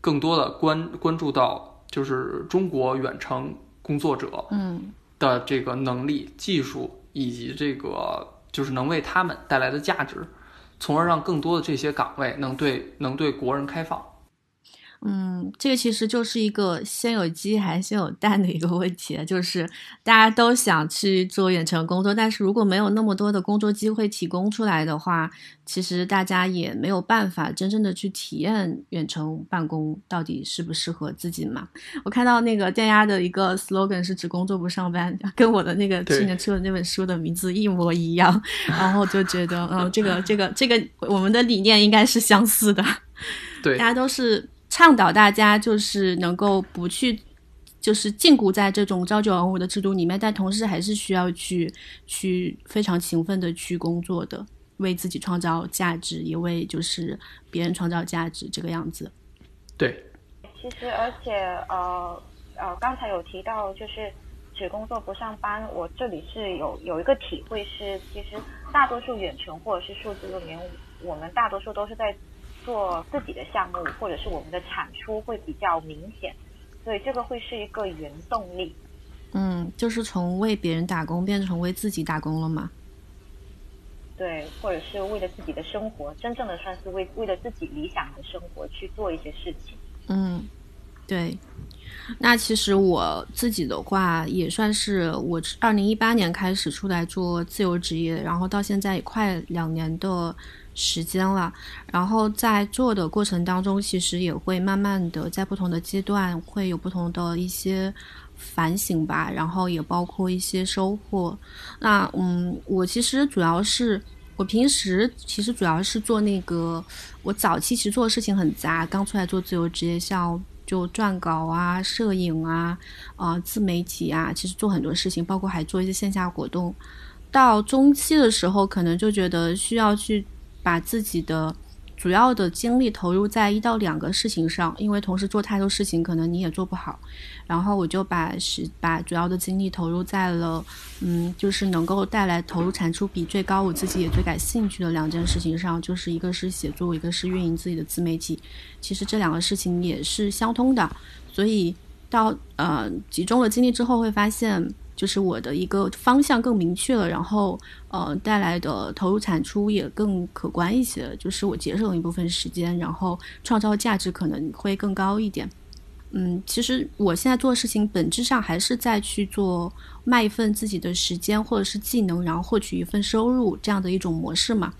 更多的关关注到，就是中国远程工作者，嗯，的这个能力、技术以及这个就是能为他们带来的价值，从而让更多的这些岗位能对能对国人开放。嗯，这个其实就是一个先有鸡还是先有蛋的一个问题，就是大家都想去做远程工作，但是如果没有那么多的工作机会提供出来的话，其实大家也没有办法真正的去体验远程办公到底适不适合自己嘛。我看到那个电压的一个 slogan 是只工作不上班，跟我的那个去年出的那本书的名字一模一样，然后就觉得，嗯，这个这个这个我们的理念应该是相似的，对，大家都是。倡导大家就是能够不去，就是禁锢在这种朝九晚五的制度里面，但同时还是需要去去非常勤奋的去工作的，为自己创造价值，也为就是别人创造价值，这个样子。对，其实而且呃呃，刚才有提到就是只工作不上班，我这里是有有一个体会是，其实大多数远程或者是数字里面，我们大多数都是在。做自己的项目，或者是我们的产出会比较明显，所以这个会是一个原动力。嗯，就是从为别人打工变成为自己打工了嘛？对，或者是为了自己的生活，真正的算是为为了自己理想的生活去做一些事情。嗯，对。那其实我自己的话，也算是我二零一八年开始出来做自由职业，然后到现在也快两年的。时间了，然后在做的过程当中，其实也会慢慢的在不同的阶段会有不同的一些反省吧，然后也包括一些收获。那嗯，我其实主要是我平时其实主要是做那个，我早期其实做的事情很杂，刚出来做自由职业，像就撰稿啊、摄影啊、啊自媒体啊，其实做很多事情，包括还做一些线下活动。到中期的时候，可能就觉得需要去。把自己的主要的精力投入在一到两个事情上，因为同时做太多事情，可能你也做不好。然后我就把是把主要的精力投入在了，嗯，就是能够带来投入产出比最高，我自己也最感兴趣的两件事情上，就是一个是写作，一个是运营自己的自媒体。其实这两个事情也是相通的，所以到呃集中了精力之后，会发现。就是我的一个方向更明确了，然后呃带来的投入产出也更可观一些，就是我节省一部分时间，然后创造价值可能会更高一点。嗯，其实我现在做事情本质上还是在去做卖一份自己的时间或者是技能，然后获取一份收入这样的一种模式嘛。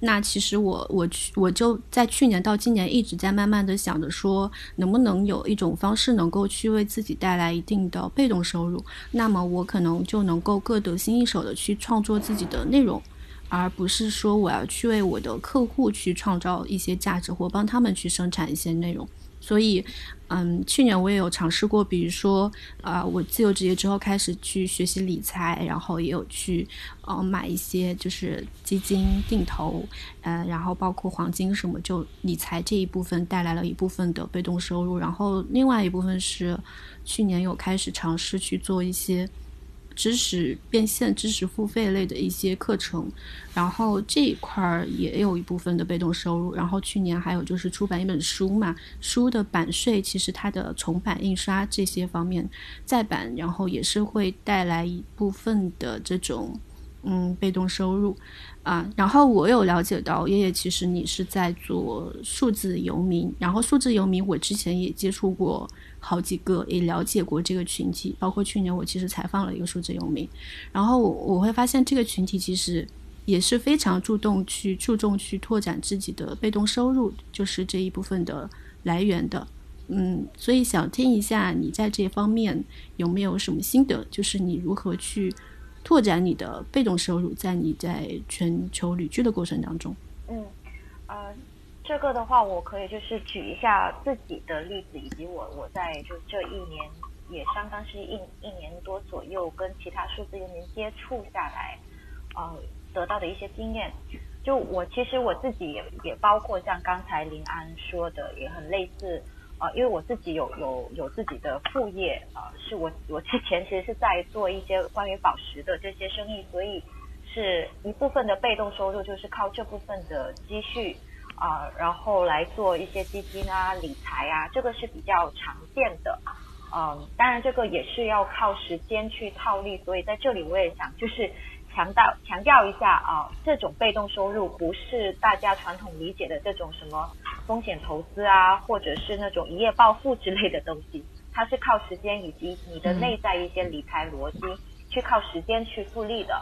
那其实我我去我就在去年到今年一直在慢慢的想着说，能不能有一种方式能够去为自己带来一定的被动收入，那么我可能就能够各得心应手的去创作自己的内容，而不是说我要去为我的客户去创造一些价值或帮他们去生产一些内容。所以，嗯，去年我也有尝试过，比如说，啊，我自由职业之后开始去学习理财，然后也有去，呃，买一些就是基金定投，呃，然后包括黄金什么，就理财这一部分带来了一部分的被动收入，然后另外一部分是去年有开始尝试去做一些。知识变现、知识付费类的一些课程，然后这一块儿也有一部分的被动收入。然后去年还有就是出版一本书嘛，书的版税其实它的重版、印刷这些方面再版，然后也是会带来一部分的这种嗯被动收入啊。然后我有了解到，叶叶其实你是在做数字游民，然后数字游民我之前也接触过。好几个也了解过这个群体，包括去年我其实采访了一个数字游民，然后我我会发现这个群体其实也是非常注重去注重去拓展自己的被动收入，就是这一部分的来源的，嗯，所以想听一下你在这方面有没有什么心得，就是你如何去拓展你的被动收入，在你在全球旅居的过程当中，嗯，呃。这个的话，我可以就是举一下自己的例子，以及我我在就这一年也相当是一一年多左右跟其他数字游民接触下来，呃，得到的一些经验。就我其实我自己也也包括像刚才林安说的，也很类似啊，因为我自己有有有自己的副业啊，是我我之前其实是在做一些关于宝石的这些生意，所以是一部分的被动收入就是靠这部分的积蓄。啊，然后来做一些基金啊、理财啊，这个是比较常见的。嗯，当然这个也是要靠时间去套利，所以在这里我也想就是强调强调一下啊，这种被动收入不是大家传统理解的这种什么风险投资啊，或者是那种一夜暴富之类的东西，它是靠时间以及你的内在一些理财逻辑去靠时间去复利的。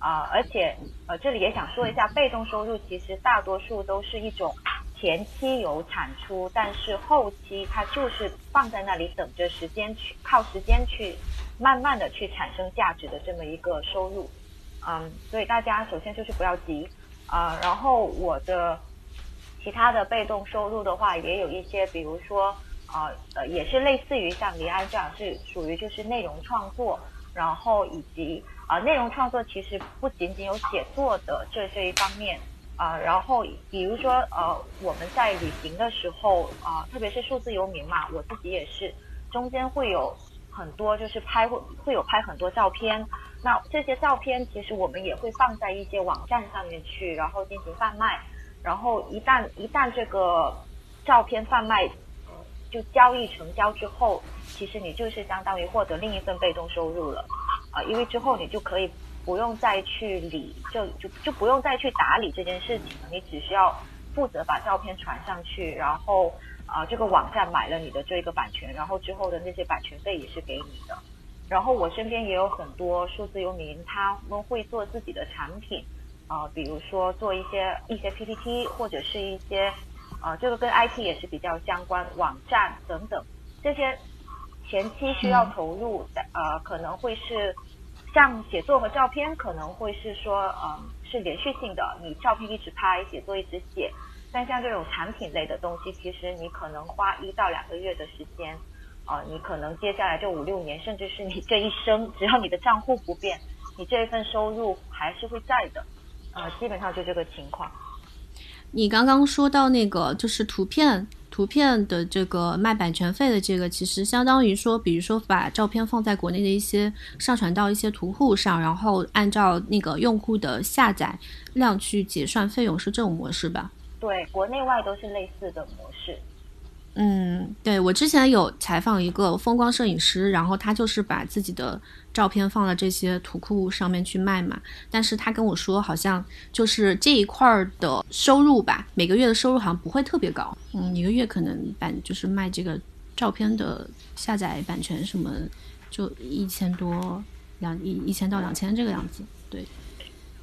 啊，而且呃，这里也想说一下，被动收入其实大多数都是一种前期有产出，但是后期它就是放在那里等着时间去靠时间去慢慢的去产生价值的这么一个收入。嗯，所以大家首先就是不要急啊。然后我的其他的被动收入的话，也有一些，比如说啊呃，也是类似于像李安这样，是属于就是内容创作，然后以及。啊，内容创作其实不仅仅有写作的这这一方面啊，然后比如说呃，我们在旅行的时候啊，特别是数字游民嘛，我自己也是，中间会有很多就是拍会会有拍很多照片，那这些照片其实我们也会放在一些网站上面去，然后进行贩卖，然后一旦一旦这个照片贩卖就交易成交之后，其实你就是相当于获得另一份被动收入了。啊，因为之后你就可以不用再去理，就就就不用再去打理这件事情了。你只需要负责把照片传上去，然后啊，这个网站买了你的这个版权，然后之后的那些版权费也是给你的。然后我身边也有很多数字游民，他们会做自己的产品，啊，比如说做一些一些 PPT 或者是一些啊，这个跟 IT 也是比较相关，网站等等这些。前期需要投入的呃，可能会是像写作和照片，可能会是说嗯是连续性的，你照片一直拍，写作一直写。但像这种产品类的东西，其实你可能花一到两个月的时间，啊，你可能接下来这五六年，甚至是你这一生，只要你的账户不变，你这一份收入还是会在的，呃，基本上就这个情况。你刚刚说到那个就是图片。图片的这个卖版权费的这个，其实相当于说，比如说把照片放在国内的一些上传到一些图库上，然后按照那个用户的下载量去结算费用，是这种模式吧？对，国内外都是类似的模式。嗯，对我之前有采访一个风光摄影师，然后他就是把自己的照片放到这些图库上面去卖嘛。但是他跟我说，好像就是这一块儿的收入吧，每个月的收入好像不会特别高。嗯，一个月可能版就是卖这个照片的下载版权什么，就一千多两一一千到两千这个样子。对，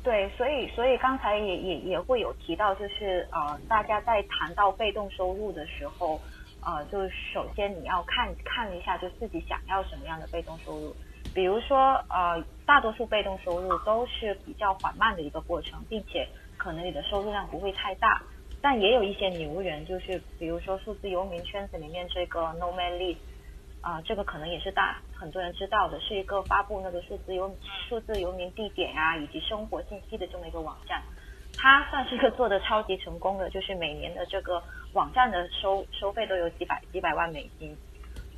对，所以所以刚才也也也会有提到，就是呃，大家在谈到被动收入的时候，呃，就首先你要看看一下，就自己想要什么样的被动收入。比如说呃，大多数被动收入都是比较缓慢的一个过程，并且可能你的收入量不会太大。但也有一些牛人，就是比如说数字游民圈子里面这个 Nomad List，啊，这个可能也是大很多人知道的，是一个发布那个数字游数字游民地点啊以及生活信息的这么一个网站。它算是一个做的超级成功的，就是每年的这个网站的收收费都有几百几百万美金。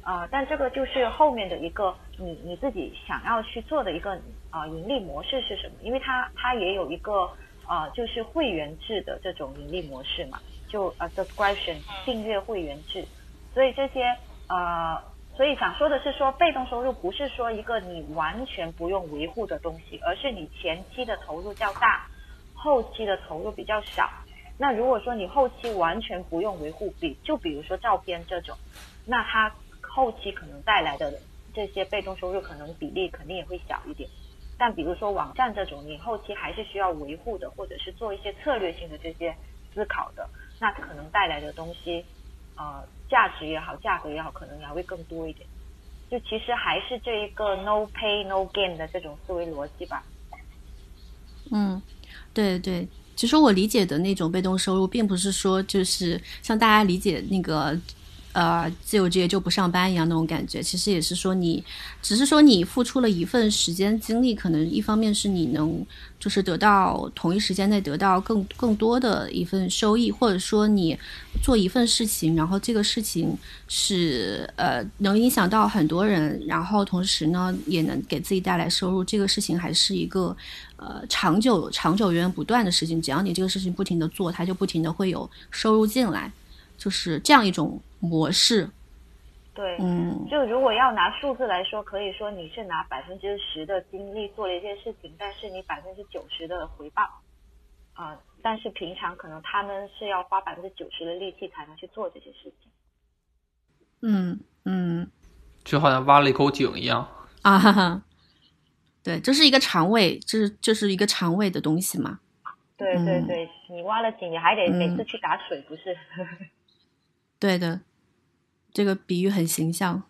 啊，但这个就是后面的一个你你自己想要去做的一个啊盈利模式是什么？因为它它也有一个。啊，就是会员制的这种盈利模式嘛，就呃 subscription 订阅会员制，所以这些呃，所以想说的是说，被动收入不是说一个你完全不用维护的东西，而是你前期的投入较大，后期的投入比较少。那如果说你后期完全不用维护，比就比如说照片这种，那它后期可能带来的这些被动收入可能比例肯定也会小一点。但比如说网站这种，你后期还是需要维护的，或者是做一些策略性的这些思考的，那可能带来的东西，呃，价值也好，价格也好，可能也会更多一点。就其实还是这一个 no pay no gain 的这种思维逻辑吧。嗯，对对，其实我理解的那种被动收入，并不是说就是像大家理解那个。呃，自由职业就不上班一样那种感觉，其实也是说你，只是说你付出了一份时间精力，可能一方面是你能就是得到同一时间内得到更更多的一份收益，或者说你做一份事情，然后这个事情是呃能影响到很多人，然后同时呢也能给自己带来收入，这个事情还是一个呃长久长久源源不断的事情，只要你这个事情不停的做，它就不停的会有收入进来，就是这样一种。模式，对，嗯，就如果要拿数字来说，可以说你是拿百分之十的精力做了一件事情，但是你百分之九十的回报，啊，但是平常可能他们是要花百分之九十的力气才能去做这些事情。嗯嗯，就好像挖了一口井一样啊，哈哈，对，这是一个肠胃，这是这是一个肠胃的东西嘛？对对对，你挖了井，你还得每次去打水，不是？对的，这个比喻很形象。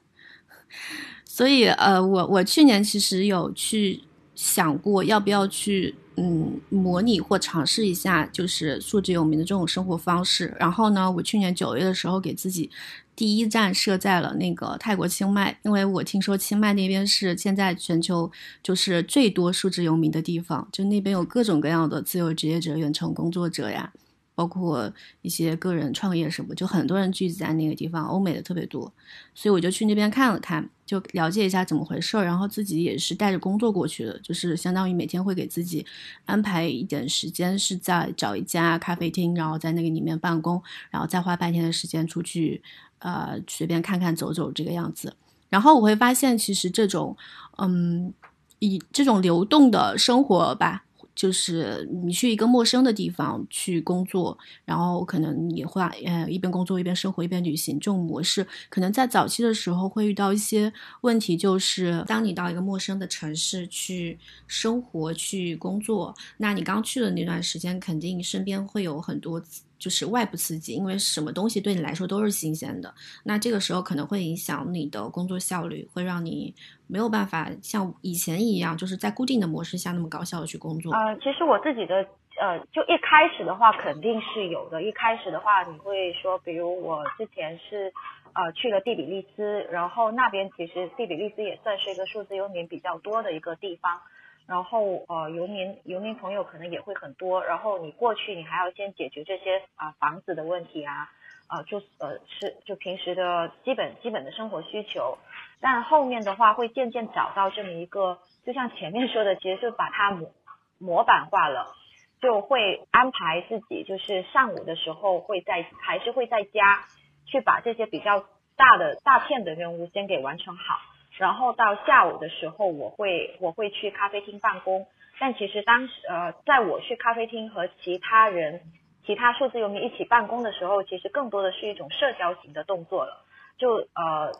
所以，呃，我我去年其实有去想过，要不要去嗯模拟或尝试一下，就是数字游民的这种生活方式。然后呢，我去年九月的时候给自己第一站设在了那个泰国清迈，因为我听说清迈那边是现在全球就是最多数字游民的地方，就那边有各种各样的自由职业者、远程工作者呀。包括一些个人创业什么，就很多人聚集在那个地方，欧美的特别多，所以我就去那边看了看，就了解一下怎么回事，然后自己也是带着工作过去的，就是相当于每天会给自己安排一点时间，是在找一家咖啡厅，然后在那个里面办公，然后再花半天的时间出去，呃，随便看看走走这个样子。然后我会发现，其实这种，嗯，以这种流动的生活吧。就是你去一个陌生的地方去工作，然后可能你会呃一边工作一边生活一边旅行，这种模式可能在早期的时候会遇到一些问题，就是当你到一个陌生的城市去生活去工作，那你刚去的那段时间肯定身边会有很多。就是外部刺激，因为什么东西对你来说都是新鲜的，那这个时候可能会影响你的工作效率，会让你没有办法像以前一样，就是在固定的模式下那么高效的去工作。呃，其实我自己的呃，就一开始的话肯定是有的。一开始的话，你会说，比如我之前是呃去了蒂比利斯，然后那边其实蒂比利斯也算是一个数字游民比较多的一个地方。然后呃，游民游民朋友可能也会很多。然后你过去，你还要先解决这些啊房子的问题啊，啊就呃是就平时的基本基本的生活需求。但后面的话会渐渐找到这么一个，就像前面说的，其实就把它模模板化了，就会安排自己就是上午的时候会在还是会在家去把这些比较大的大片的任务先给完成好。然后到下午的时候，我会我会去咖啡厅办公。但其实当时呃，在我去咖啡厅和其他人、其他数字游民一起办公的时候，其实更多的是一种社交型的动作了。就呃，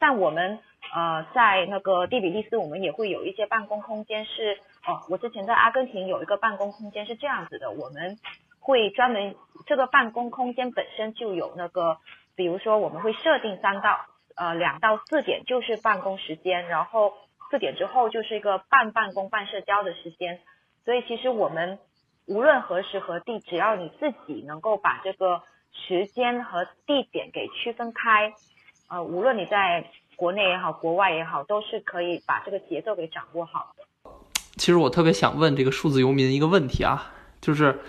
但我们呃在那个蒂比利斯，我们也会有一些办公空间是哦，我之前在阿根廷有一个办公空间是这样子的，我们会专门这个办公空间本身就有那个，比如说我们会设定三到呃两到四点就是办公时间，然后四点之后就是一个半办公半社交的时间，所以其实我们无论何时何地，只要你自己能够把这个时间和地点给区分开，呃，无论你在国内也好，国外也好，都是可以把这个节奏给掌握好的。其实我特别想问这个数字游民一个问题啊，就是。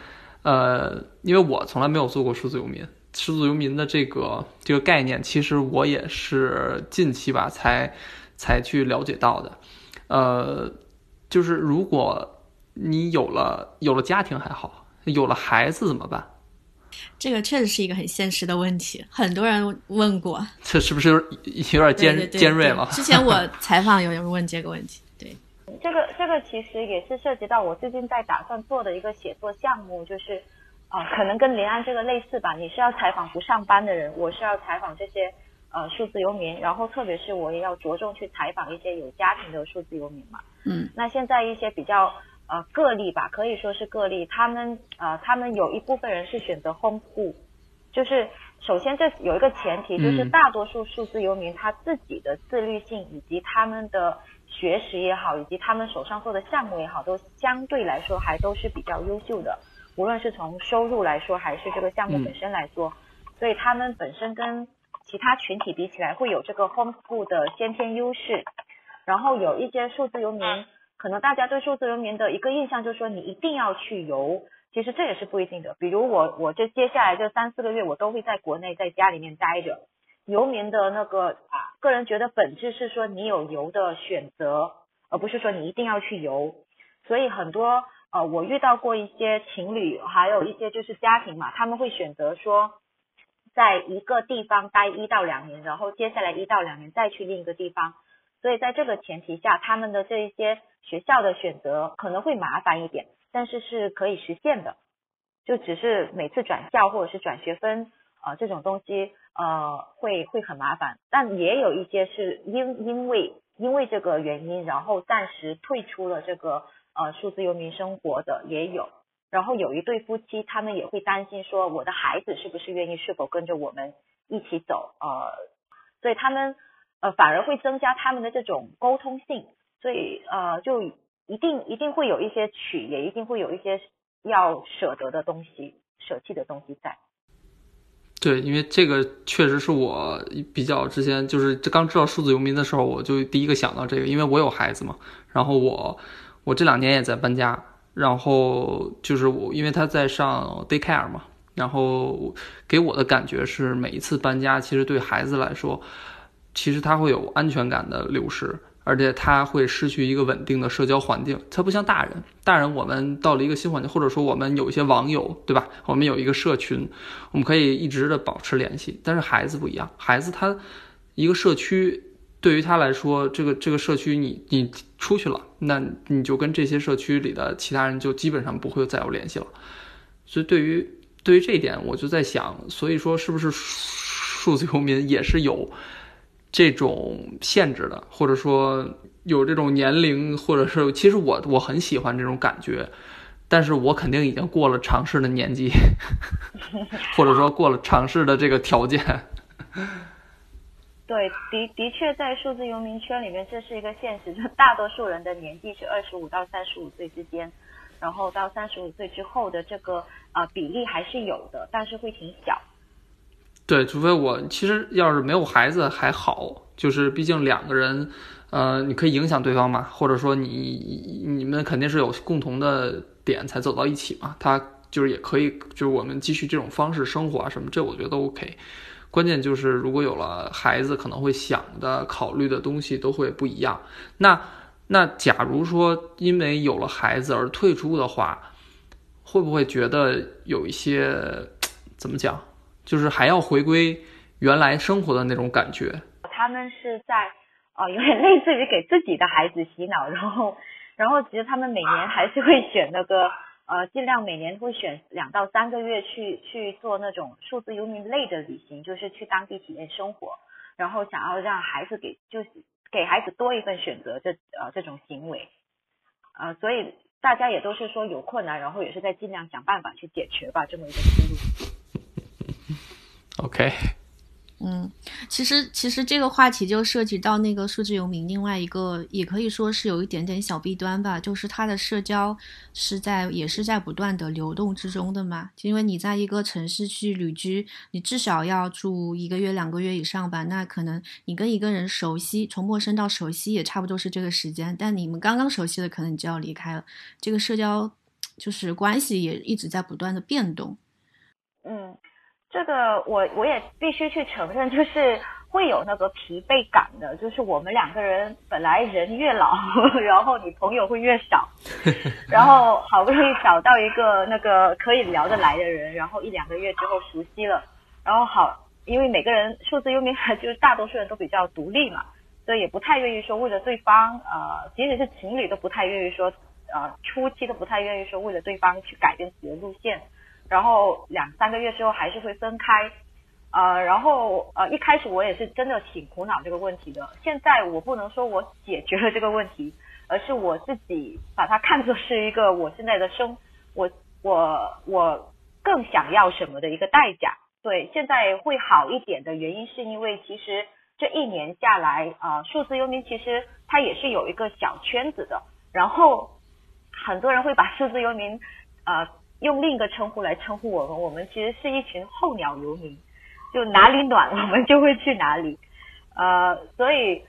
呃，因为我从来没有做过数字游民，数字游民的这个这个概念，其实我也是近期吧才才去了解到的。呃，就是如果你有了有了家庭还好，有了孩子怎么办？这个确实是一个很现实的问题，很多人问过。这是不是有有点尖尖锐了？之前我 采访有人问这个问题。对这个这个其实也是涉及到我最近在打算做的一个写作项目，就是啊，可能跟林安这个类似吧。你是要采访不上班的人，我是要采访这些呃数字游民，然后特别是我也要着重去采访一些有家庭的数字游民嘛。嗯。那现在一些比较呃个例吧，可以说是个例，他们呃他们有一部分人是选择 homeschool，就是首先这有一个前提，就是大多数数字游民他自己的自律性以及他们的。学识也好，以及他们手上做的项目也好，都相对来说还都是比较优秀的。无论是从收入来说，还是这个项目本身来说，所以他们本身跟其他群体比起来，会有这个 homeschool 的先天优势。然后有一些数字游民，可能大家对数字游民的一个印象就是说，你一定要去游，其实这也是不一定的。比如我，我这接下来这三四个月，我都会在国内在家里面待着。游民的那个个人觉得本质是说你有游的选择，而不是说你一定要去游。所以很多呃，我遇到过一些情侣，还有一些就是家庭嘛，他们会选择说，在一个地方待一到两年，然后接下来一到两年再去另一个地方。所以在这个前提下，他们的这一些学校的选择可能会麻烦一点，但是是可以实现的，就只是每次转校或者是转学分啊这种东西。呃，会会很麻烦，但也有一些是因因为因为这个原因，然后暂时退出了这个呃数字游民生活的也有。然后有一对夫妻，他们也会担心说，我的孩子是不是愿意，是否跟着我们一起走？呃，所以他们呃反而会增加他们的这种沟通性，所以呃就一定一定会有一些取，也一定会有一些要舍得的东西，舍弃的东西在。对，因为这个确实是我比较之前就是刚知道数字游民的时候，我就第一个想到这个，因为我有孩子嘛。然后我我这两年也在搬家，然后就是我因为他在上 daycare 嘛，然后给我的感觉是每一次搬家，其实对孩子来说，其实他会有安全感的流失。而且他会失去一个稳定的社交环境，他不像大人，大人我们到了一个新环境，或者说我们有一些网友，对吧？我们有一个社群，我们可以一直的保持联系。但是孩子不一样，孩子他一个社区对于他来说，这个这个社区你你出去了，那你就跟这些社区里的其他人就基本上不会再有联系了。所以对于对于这一点，我就在想，所以说是不是数字游民也是有。这种限制的，或者说有这种年龄，或者是其实我我很喜欢这种感觉，但是我肯定已经过了尝试的年纪，或者说过了尝试的这个条件。对，的的确在数字游民圈里面，这是一个现实，就大多数人的年纪是二十五到三十五岁之间，然后到三十五岁之后的这个啊比例还是有的，但是会挺小。对，除非我其实要是没有孩子还好，就是毕竟两个人，呃，你可以影响对方嘛，或者说你你们肯定是有共同的点才走到一起嘛。他就是也可以，就是我们继续这种方式生活啊什么，这我觉得都 OK。关键就是如果有了孩子，可能会想的、考虑的东西都会不一样。那那假如说因为有了孩子而退出的话，会不会觉得有一些怎么讲？就是还要回归原来生活的那种感觉。他们是在啊，有点类似于给自己的孩子洗脑，然后，然后其实他们每年还是会选那个呃，尽量每年会选两到三个月去去做那种数字游民类的旅行，就是去当地体验生活。然后想要让孩子给就是给孩子多一份选择这呃这种行为，呃，所以大家也都是说有困难，然后也是在尽量想办法去解决吧，这么一个思路。OK。嗯，其实其实这个话题就涉及到那个数字游民，另外一个也可以说是有一点点小弊端吧，就是他的社交是在也是在不断的流动之中的嘛。因为你在一个城市去旅居，你至少要住一个月、两个月以上吧。那可能你跟一个人熟悉，从陌生到熟悉也差不多是这个时间。但你们刚刚熟悉的，可能你就要离开了。这个社交就是关系也一直在不断的变动。嗯。这个我我也必须去承认，就是会有那个疲惫感的，就是我们两个人本来人越老，然后你朋友会越少，然后好不容易找到一个那个可以聊得来的人，然后一两个月之后熟悉了，然后好，因为每个人数字游民就是大多数人都比较独立嘛，所以也不太愿意说为了对方，呃，即使是情侣都不太愿意说，呃，初期都不太愿意说为了对方去改变自己的路线。然后两三个月之后还是会分开，呃，然后呃一开始我也是真的挺苦恼这个问题的。现在我不能说我解决了这个问题，而是我自己把它看作是一个我现在的生，我我我更想要什么的一个代价。对，现在会好一点的原因是因为其实这一年下来，啊，数字游民其实它也是有一个小圈子的，然后很多人会把数字游民，呃。用另一个称呼来称呼我们，我们其实是一群候鸟游民，就哪里暖我们就会去哪里，呃，所以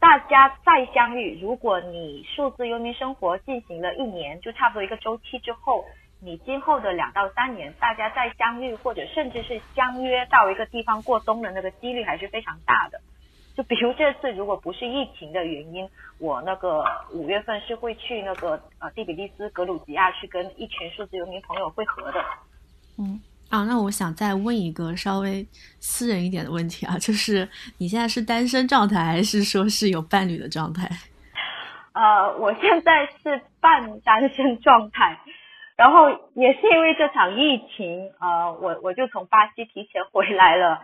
大家再相遇，如果你数字游民生活进行了一年，就差不多一个周期之后，你今后的两到三年，大家再相遇，或者甚至是相约到一个地方过冬的那个几率还是非常大的。就比如这次，如果不是疫情的原因，我那个五月份是会去那个呃第比利斯格鲁吉亚去跟一群数字游民朋友会合的。嗯啊，那我想再问一个稍微私人一点的问题啊，就是你现在是单身状态，还是说是有伴侣的状态？呃，我现在是半单身状态，然后也是因为这场疫情，呃，我我就从巴西提前回来了。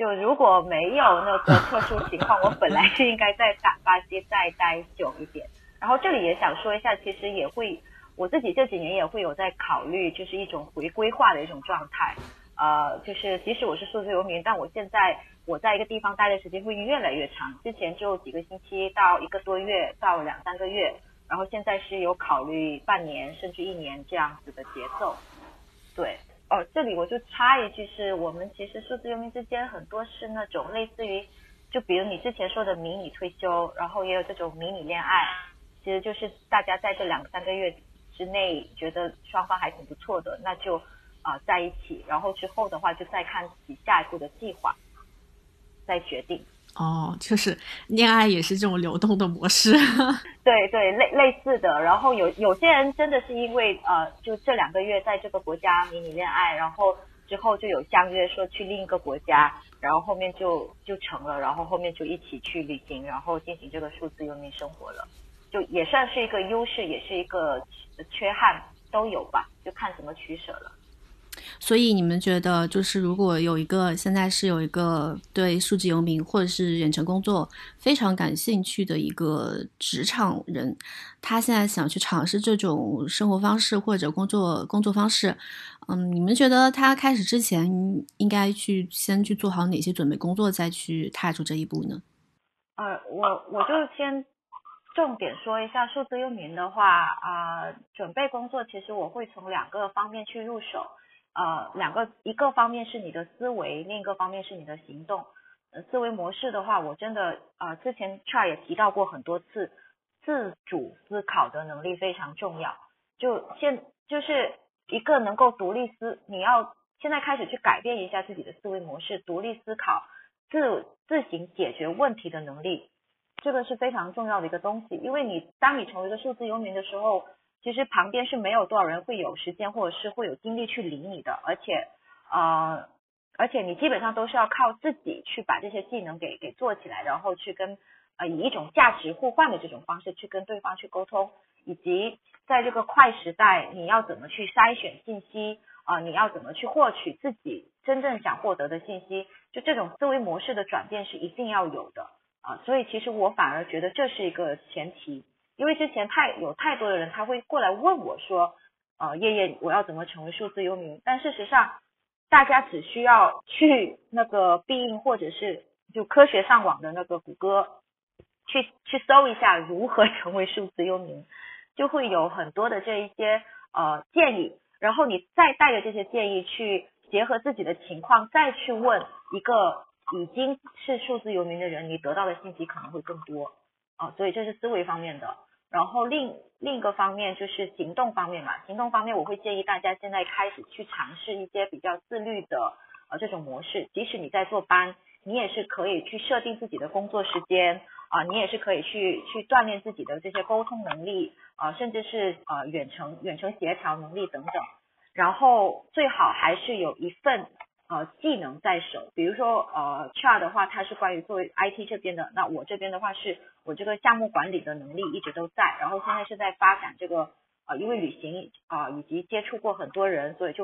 就如果没有那个特殊情况，我本来是应该在大巴西再待久一点。然后这里也想说一下，其实也会我自己这几年也会有在考虑，就是一种回归化的一种状态。呃，就是即使我是数字游民，但我现在我在一个地方待的时间会越来越长。之前就几个星期到一个多月到两三个月，然后现在是有考虑半年甚至一年这样子的节奏。对。哦，这里我就插一句，是我们其实数字游民之间很多是那种类似于，就比如你之前说的迷你退休，然后也有这种迷你恋爱，其实就是大家在这两三个月之内觉得双方还挺不错的，那就啊在一起，然后之后的话就再看自己下一步的计划，再决定。哦，就是恋爱也是这种流动的模式，对对，类类似的。然后有有些人真的是因为呃，就这两个月在这个国家迷你恋爱，然后之后就有相约说去另一个国家，然后后面就就成了，然后后面就一起去旅行，然后进行这个数字游民生活了，就也算是一个优势，也是一个缺憾，都有吧，就看怎么取舍了。所以你们觉得，就是如果有一个现在是有一个对数字游民或者是远程工作非常感兴趣的一个职场人，他现在想去尝试这种生活方式或者工作工作方式，嗯，你们觉得他开始之前应该去先去做好哪些准备工作，再去踏出这一步呢？呃，我我就先重点说一下数字游民的话啊，准备工作其实我会从两个方面去入手。呃，两个，一个方面是你的思维，另一个方面是你的行动。呃，思维模式的话，我真的呃，之前 c h a 也提到过很多次，自主思考的能力非常重要。就现就是一个能够独立思，你要现在开始去改变一下自己的思维模式，独立思考，自自行解决问题的能力，这个是非常重要的一个东西。因为你当你成为一个数字游民的时候。其实旁边是没有多少人会有时间或者是会有精力去理你的，而且，呃，而且你基本上都是要靠自己去把这些技能给给做起来，然后去跟呃以一种价值互换的这种方式去跟对方去沟通，以及在这个快时代，你要怎么去筛选信息啊？你要怎么去获取自己真正想获得的信息？就这种思维模式的转变是一定要有的啊。所以其实我反而觉得这是一个前提，因为之前太有太多的人他会过来问我说，呃，叶叶，我要怎么成为数字游民？但事实上，大家只需要去那个必应或者是就科学上网的那个谷歌，去去搜一下如何 成为数字游民。就会有很多的这一些呃建议，然后你再带着这些建议去结合自己的情况，再去问一个已经是数字游民的人，你得到的信息可能会更多啊。所以这是思维方面的。然后另另一个方面就是行动方面嘛，行动方面我会建议大家现在开始去尝试一些比较自律的呃这种模式，即使你在做班，你也是可以去设定自己的工作时间。啊，你也是可以去去锻炼自己的这些沟通能力啊，甚至是呃远程远程协调能力等等。然后最好还是有一份呃技能在手，比如说呃 Char 的话，它是关于作为 IT 这边的，那我这边的话是我这个项目管理的能力一直都在，然后现在是在发展这个呃因为旅行啊以及接触过很多人，所以就